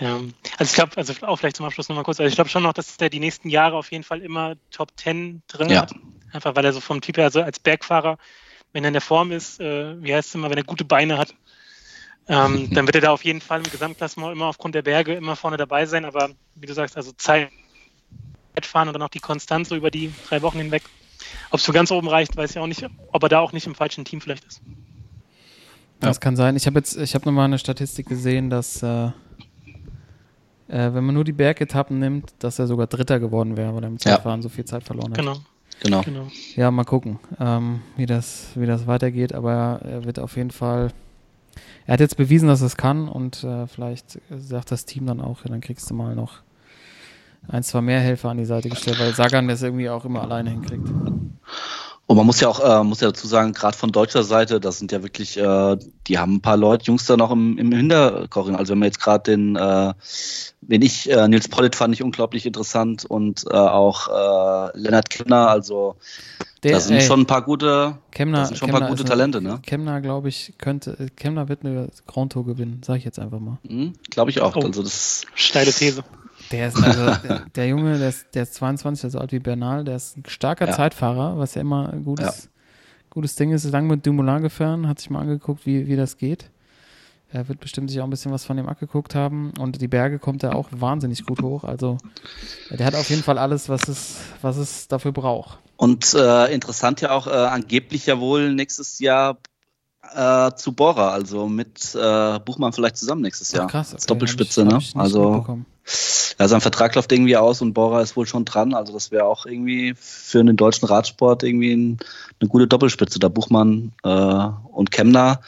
Ja, also ich glaube, also auch vielleicht zum Abschluss nochmal kurz, also ich glaube schon noch, dass der die nächsten Jahre auf jeden Fall immer Top 10 drin Ja. hat. Einfach weil er so vom Typ her, also als Bergfahrer, wenn er in der Form ist, äh, wie heißt es immer, wenn er gute Beine hat, ähm, dann wird er da auf jeden Fall im Gesamtklassement immer aufgrund der Berge immer vorne dabei sein. Aber wie du sagst, also Zeit fahren und dann auch die Konstanz so über die drei Wochen hinweg. Ob es so ganz oben reicht, weiß ich auch nicht, ob er da auch nicht im falschen Team vielleicht ist. Das kann sein. Ich habe jetzt, ich habe nochmal eine Statistik gesehen, dass äh, äh, wenn man nur die Bergetappen nimmt, dass er sogar Dritter geworden wäre, weil er im Ja. Zeitfahren so viel Zeit verloren hat. Genau, Genau. genau. Ja, mal gucken, ähm, wie, das, wie das weitergeht, aber er wird auf jeden Fall. Er hat jetzt bewiesen, dass er es kann und äh, vielleicht sagt das Team dann auch, ja, dann kriegst du mal noch ein, zwei mehr Helfer an die Seite gestellt, weil Sagan das irgendwie auch immer alleine hinkriegt. Und man muss ja auch, äh, muss ja dazu sagen, gerade von deutscher Seite, das sind ja wirklich, äh, die haben ein paar Leute, Jungs da noch im, im Hinterkochen. Also wenn man jetzt gerade den, äh, wenn ich, äh, Nils Pollitt fand ich unglaublich interessant und äh, auch äh, Lennart Kemner, also Der, da sind ey, schon ein paar gute, Kemner, das sind schon ein paar Kemner gute Talente, ne? Kemner, glaube ich, könnte, Kemner wird eine Grand Tour gewinnen, sage ich jetzt einfach mal. Hm, Glaube ich auch. Oh. Also das, Steile These. Der ist also, der, der Junge, der ist, der ist 22, der ist so alt wie Bernal, der ist ein starker Ja. Zeitfahrer, was ja immer ein gutes, Ja. gutes Ding ist. Ist lang mit Dumoulin gefahren, hat sich mal angeguckt, wie, wie das geht. Er wird bestimmt sich auch ein bisschen was von dem abgeguckt haben und die Berge kommt er auch wahnsinnig gut hoch. Also der hat auf jeden Fall alles, was es, was es dafür braucht. und äh, interessant ja auch, äh, angeblich ja wohl nächstes Jahr äh, zu Bora, also mit äh, Buchmann vielleicht zusammen nächstes Jahr. Ach, krass. Als okay, Doppelspitze, hab ich- ne? hab ich nicht Also. Ja, sein Vertrag läuft irgendwie aus und Bora ist wohl schon dran. Also das wäre auch irgendwie für den deutschen Radsport irgendwie ein, eine gute Doppelspitze. Da Buchmann äh, und Kemner.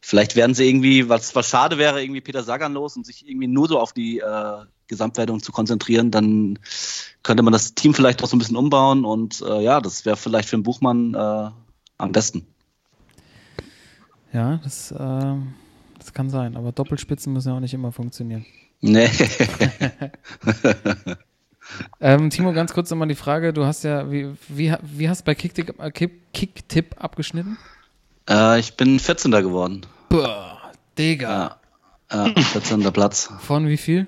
Vielleicht werden sie irgendwie, was, was schade wäre, irgendwie Peter Sagan los und sich irgendwie nur so auf die äh, Gesamtwertung zu konzentrieren. Dann könnte man das Team vielleicht auch so ein bisschen umbauen und äh, ja, das wäre vielleicht für den Buchmann äh, am besten. Ja, das, ähm, das kann sein. Aber Doppelspitzen müssen ja auch nicht immer funktionieren. Nee. Ähm, Timo, ganz kurz nochmal die Frage. Du hast ja, wie, wie, wie hast du bei Kicktipp, äh, Kick- Kicktipp abgeschnitten? äh, ich bin 14. geworden. Boah, Digga. Ja, ja 14. Platz. Von wie viel?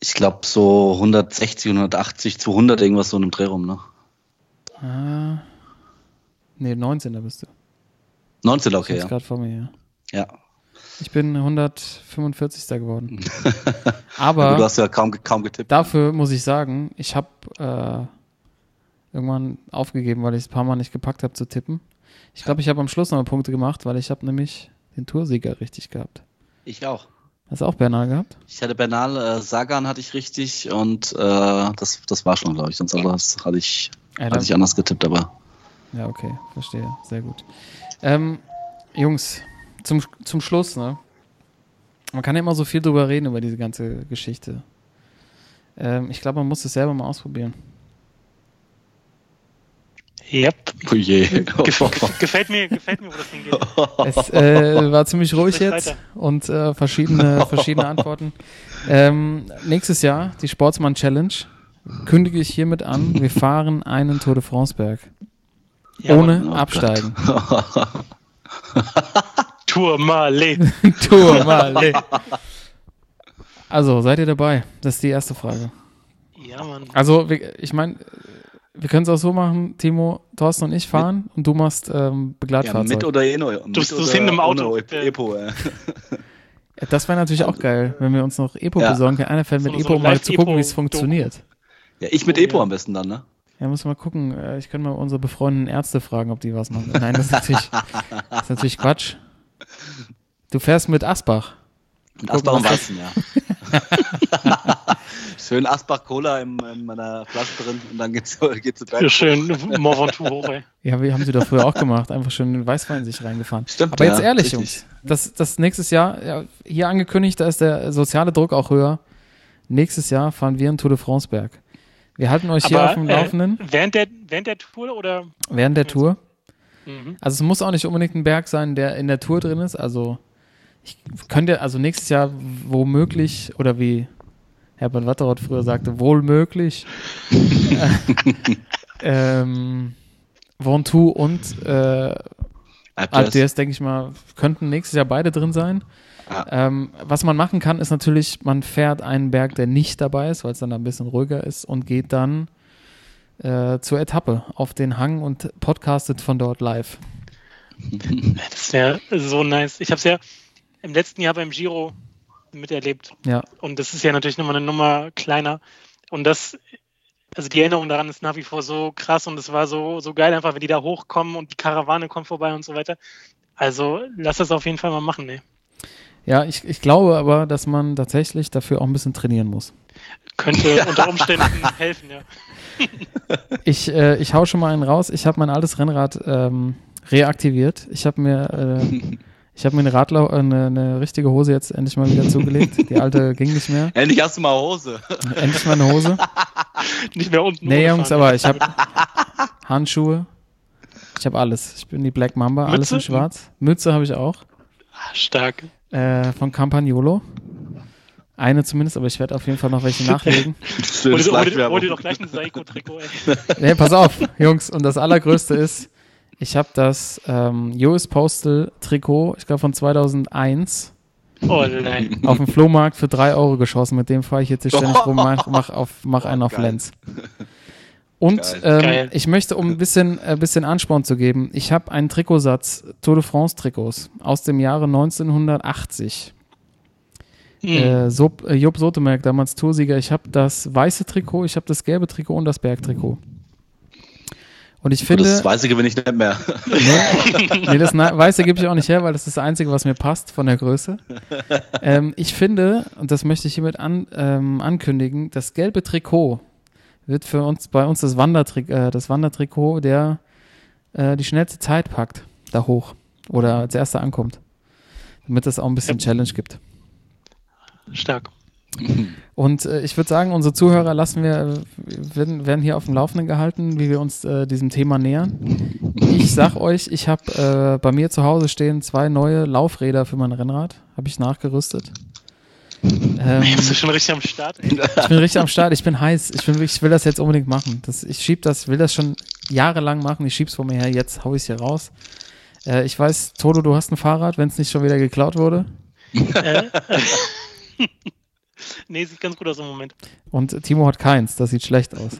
Ich glaube so 160, 180, 200 irgendwas so in einem Dreh rum, ne? Ah, nee, 19. bist du. 19 Ich okay, ja. gerade vor mir, ja. ja. Ich bin 145. geworden. Aber du hast ja kaum, kaum getippt. dafür muss ich sagen, ich habe äh, irgendwann aufgegeben, weil ich es ein paar Mal nicht gepackt habe zu tippen. Ich glaube, ich habe am Schluss noch Punkte gemacht, weil ich habe nämlich den Toursieger richtig gehabt. Ich auch. Hast du auch Bernal gehabt? Ich hatte Bernal, äh, Sagan hatte ich richtig und äh, das, das war schon, glaube ich. Sonst alles hatte ich, Ja, hatte ich anders getippt, aber Ja, okay, verstehe. Sehr gut. Ähm, Jungs, zum, zum Schluss, ne? Man kann ja immer so viel drüber reden, über diese ganze Geschichte. Ähm, ich glaube, man muss es selber mal ausprobieren. Yep. oh je. Gef gef gefällt, mir, gefällt mir, wo das hingeht. Es äh, war ziemlich ruhig Sprich jetzt weiter. und äh, verschiedene, verschiedene Antworten. Ähm, nächstes Jahr die Sportsmann Challenge. kündige ich hiermit an, wir fahren einen Tour de France Berg. Ja, ohne oh Absteigen. Tour Malé. Tour mal. Also, seid ihr dabei? Das ist die erste Frage. Ja, Mann. Also, ich meine, wir können es auch so machen, Timo, Thorsten und ich fahren und du machst ähm, Ja, Begleitfahrzeug. mit oder eh mit Du bist hinten im Auto. Epo. Ja, das wäre natürlich auch geil, wenn wir uns noch Epo Ja. besorgen können. Einer fährt mit So- so Epo, um eine mal zu gucken, wie es funktioniert. Ja, ich mit Oh, Epo ja. am besten dann, ne? Ja, muss mal gucken. Äh, Ich könnte mal unsere befreundeten Ärzte fragen, ob die was machen. Nein, das ist natürlich, das ist natürlich Quatsch. Du fährst mit Asbach. Mit Asbach und was Weizen, ja. Schön Asbach Cola in, in meiner Flasche drin und dann geht's, geht's zu Ja, Berg. schön. Mont Ventoux, ey. Ja, wie haben sie doch früher auch gemacht. Einfach schön den Weißwein sich reingefahren. Stimmt, Aber jetzt ja, ehrlich, richtig. Jungs. Das, das nächstes Jahr, ja, hier angekündigt, da ist der soziale Druck auch höher. Nächstes Jahr fahren wir einen Tour de France Berg. Wir halten euch hier Aber, auf dem äh, Laufenden während, der, während der Tour oder? während der Tour. Mhm. Also es muss auch nicht unbedingt ein Berg sein, der in der Tour drin ist. Also ich könnte also nächstes Jahr womöglich oder wie Herbert Watteroth früher sagte, wohl möglich äh, ähm, Ventoux und äh, Alp Alp Jazz. d'Huez, denke ich mal, könnten nächstes Jahr beide drin sein. Ja. Ähm, was man machen kann, ist natürlich, man fährt einen Berg, der nicht dabei ist, weil es dann ein bisschen ruhiger ist und geht dann äh, zur Etappe auf den Hang und podcastet von dort live. Das wäre so nice. Ich habe es ja im letzten Jahr beim Giro miterlebt. Ja, Und das ist ja natürlich nochmal eine Nummer kleiner. Und das, also die Erinnerung daran ist nach wie vor so krass und es war so, so geil, einfach wenn die da hochkommen und die Karawane kommt vorbei und so weiter. Also lass das auf jeden Fall mal machen, ne? Ja ich, ich glaube aber, dass man tatsächlich dafür auch ein bisschen trainieren muss. Könnte unter Umständen helfen, ja. Ich, äh, ich hau schon mal einen raus. Ich habe mein altes Rennrad ähm, reaktiviert. Ich habe mir, äh, ich habe mir eine, Radlau äh, eine, eine richtige Hose jetzt endlich mal wieder zugelegt. Die alte ging nicht mehr. Endlich hast du mal Hose. Endlich mal eine Hose. Nicht mehr unten. Nee, Jungs, aber ich habe Handschuhe. Ich habe alles. Ich bin die Black Mamba, alles in Mütze? schwarz. Mütze habe ich auch. Ah, Stark. Äh, von Campagnolo. Eine zumindest, aber ich werde auf jeden Fall noch welche nachlegen. Hol dir, doch gleich ein Seiko-Trikot, ey. Nee, pass auf, Jungs. Und das Allergrößte ist, ich habe das ähm, US Postal Trikot, ich glaube von 2001, Oh nein. auf dem Flohmarkt für 3 Euro geschossen. Mit dem fahre ich jetzt hier ständig rum, mach, mach, auf, mach einen auf Geil. Lenz. Und Geil. ähm, Geil. ich möchte, um ein bisschen, ein bisschen Ansporn zu geben, ich habe einen Trikotsatz Tour de France Trikots aus dem Jahre 1980. Hm. Äh, äh, Job Sotemerk, damals Toursieger. Ich habe das weiße Trikot, ich habe das gelbe Trikot und das Bergtrikot. Und ich finde, das Weiße gewinne ich nicht mehr. nee, das Na- weiße gebe ich auch nicht her, weil das ist das Einzige, was mir passt von der Größe. Ähm, ich finde, und das möchte ich hiermit an, ähm, ankündigen, das gelbe Trikot wird für uns bei uns das, Wandertrik äh, das Wandertrikot, der äh, die schnellste Zeit packt, da hoch oder als erster ankommt. Damit es auch ein bisschen Challenge gibt. Stark. Und äh, ich würde sagen, unsere Zuhörer lassen wir, äh, werden, werden hier auf dem Laufenden gehalten, wie wir uns äh, diesem Thema nähern. Ich sag euch, ich habe äh, bei mir zu Hause stehen zwei neue Laufräder für mein Rennrad. Habe ich nachgerüstet. Ähm, Bist du schon richtig am Start, ich bin richtig am Start, ich bin heiß. Ich, bin, ich will das jetzt unbedingt machen. Das, ich schieb das, will das schon jahrelang machen. Ich schieb's vor mir her, jetzt hau ich es hier raus. Äh, ich weiß, Toto, du hast ein Fahrrad, wenn es nicht schon wieder geklaut wurde. Äh, nee, sieht ganz gut aus im Moment. Und Timo hat keins, das sieht schlecht aus.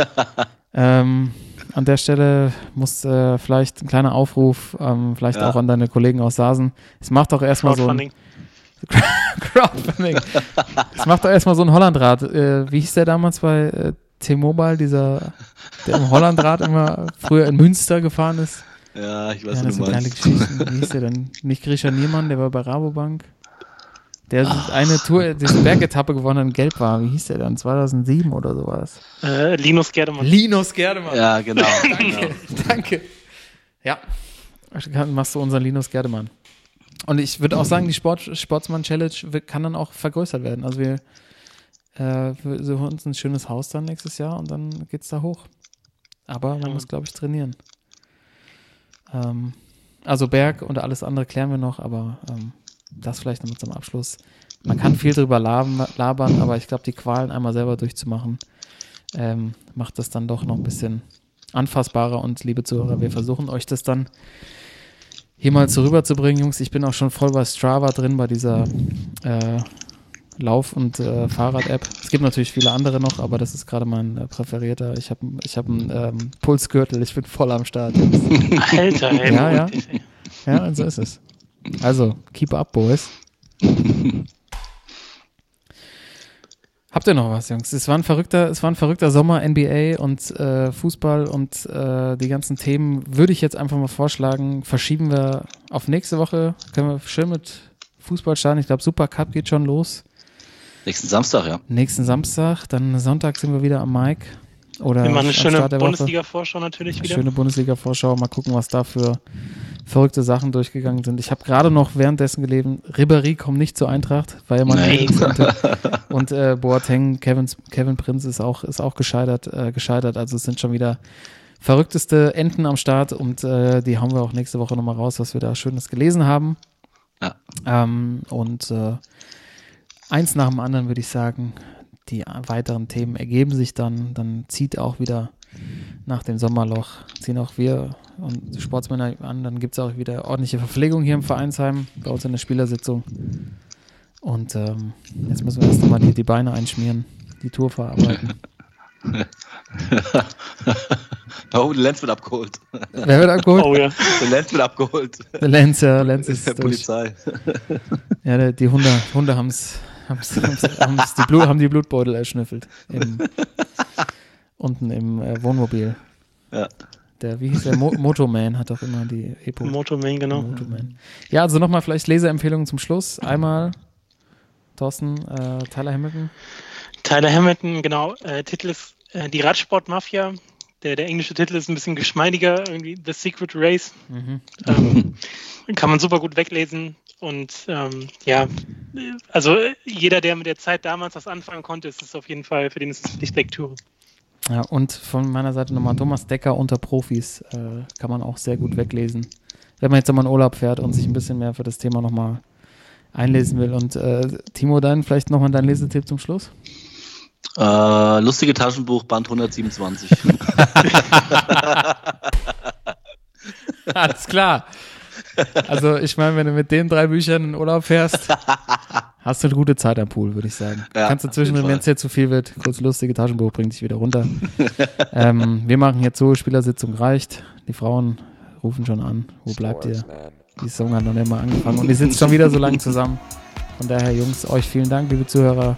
ähm, an der Stelle muss äh, vielleicht ein kleiner Aufruf, ähm, vielleicht Ja. auch an deine Kollegen aus Sasen. Es macht doch erstmal so ein Crowdfunding. Es macht doch erstmal so ein Hollandrad. Äh, wie hieß der damals bei äh, T-Mobile, dieser, der im Hollandrad immer früher in Münster gefahren ist? Ja, ich Ja, weiß, das du geile meinst. Geschichten. Wie hieß der denn? Nicht Grisha Niemann, der war bei Rabobank. Der eine Tour, diese Bergetappe gewonnen hat in Gelb war. Wie hieß der dann? 2007 oder sowas. Äh, Linus Gerdemann. Linus Gerdemann. Ja, genau. Danke, danke. Ja, machst du unseren Linus Gerdemann. Und ich würde auch sagen, die Sport, Sportsmann Challenge kann dann auch vergrößert werden. Also wir, äh, suchen uns ein schönes Haus dann nächstes Jahr und dann geht's da hoch. Aber man Ja. muss, glaube ich, trainieren. Ähm, also Berg und alles andere klären wir noch, aber ähm, das vielleicht noch zum Abschluss. Man kann viel drüber labern, labern aber ich glaube, die Qualen einmal selber durchzumachen, ähm, macht das dann doch noch ein bisschen anfassbarer. Und liebe Zuhörer, wir versuchen euch das dann hier mal so rüberzubringen, Jungs. Ich bin auch schon voll bei Strava drin, bei dieser äh, Lauf- und äh, Fahrrad-App. Es gibt natürlich viele andere noch, aber das ist gerade mein äh, präferierter. Ich habe ich hab einen ähm, Pulsgürtel, ich bin voll am Start. Alter, ey, Ja, ja. Ja, so ist es. Also, keep up, Boys. Habt ihr noch was, Jungs? Es war ein verrückter, es war ein verrückter Sommer, NBA und äh, Fußball und äh, die ganzen Themen würde ich jetzt einfach mal vorschlagen, verschieben wir auf nächste Woche. Können wir schön mit Fußball starten. Ich glaube, Supercup geht schon los. Nächsten Samstag, ja. Nächsten Samstag, dann Sonntag sind wir wieder am Mike. Oder machen eine schöne. Bundesliga-Vorschau natürlich wieder. Schöne Bundesliga-Vorschau. Mal gucken, was da für verrückte Sachen durchgegangen sind. Ich habe gerade noch währenddessen gelesen, Ribéry kommt nicht zur Eintracht, weil er mal konnte. Und äh, Boateng, Kevin, Kevin Prinz ist auch, ist auch gescheitert, äh, gescheitert. Also es sind schon wieder verrückteste Enten am Start und äh, die hauen wir auch nächste Woche nochmal raus, was wir da Schönes gelesen haben. Ja. Ähm, und äh, eins nach dem anderen würde ich sagen, die weiteren Themen ergeben sich dann. Dann zieht auch wieder nach dem Sommerloch, ziehen auch wir und die Sportsmänner an. Dann gibt es auch wieder ordentliche Verpflegung hier im Vereinsheim, bei uns in der Spielersitzung. Und ähm, jetzt müssen wir erst nochmal die, die Beine einschmieren, die Tour verarbeiten. oh, der Lenz wird abgeholt. Wer wird abgeholt? Oh ja. Der Lenz wird abgeholt. Der Lenz, ja, Lenz ist der durch. Polizei. Ja, die Hunde, Hunde haben's, haben's, haben's, haben's die Blut, haben die Blutbeutel erschnüffelt. Im, unten im äh, Wohnmobil. Ja. Der, wie hieß der? Mo Motoman hat doch immer die Epo. Motorman, genau. Motoman. Ja, also nochmal vielleicht Leseempfehlungen zum Schluss. Einmal, Thorsten, äh, Tyler Hamilton. Tyler Hamilton, genau. Äh, Titel ist äh, Die Radsport-Mafia. Der, der englische Titel ist ein bisschen geschmeidiger, irgendwie The Secret Race. Mhm. Ähm, kann man super gut weglesen. Und ähm, ja, also äh, jeder, der mit der Zeit damals was anfangen konnte, ist es auf jeden Fall, für den ist es Pflichtlektüre. Ja, und von meiner Seite nochmal Thomas Decker unter Profis. Äh, kann man auch sehr gut weglesen. Wenn man jetzt nochmal in Urlaub fährt und sich ein bisschen mehr für das Thema nochmal einlesen will. Und äh, Timo, dann vielleicht nochmal dein Lesetipp zum Schluss? Äh, lustige Taschenbuch, Band 127. Alles klar. Also ich meine, wenn du mit den drei Büchern in Urlaub fährst, hast du eine gute Zeit am Pool, würde ich sagen. Ja, Kannst du zwischendrin, wenn es dir zu viel wird, kurz lustige Taschenbuch bringt dich wieder runter. ähm, wir machen jetzt so, Spielersitzung reicht. Die Frauen rufen schon an. Wo bleibt ihr? Die Song hat noch nicht mal angefangen und ihr sitzt schon wieder so lange zusammen. Von daher, Jungs, euch vielen Dank, liebe Zuhörer.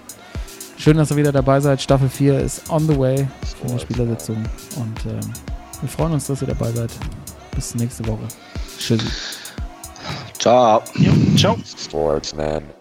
Schön, dass ihr wieder dabei seid. Staffel 4 ist on the way für die Spielersitzung. Und ähm, wir freuen uns, dass ihr dabei seid. Bis nächste Woche. Tschüssi. Ciao. Jo, ciao. Sportsman.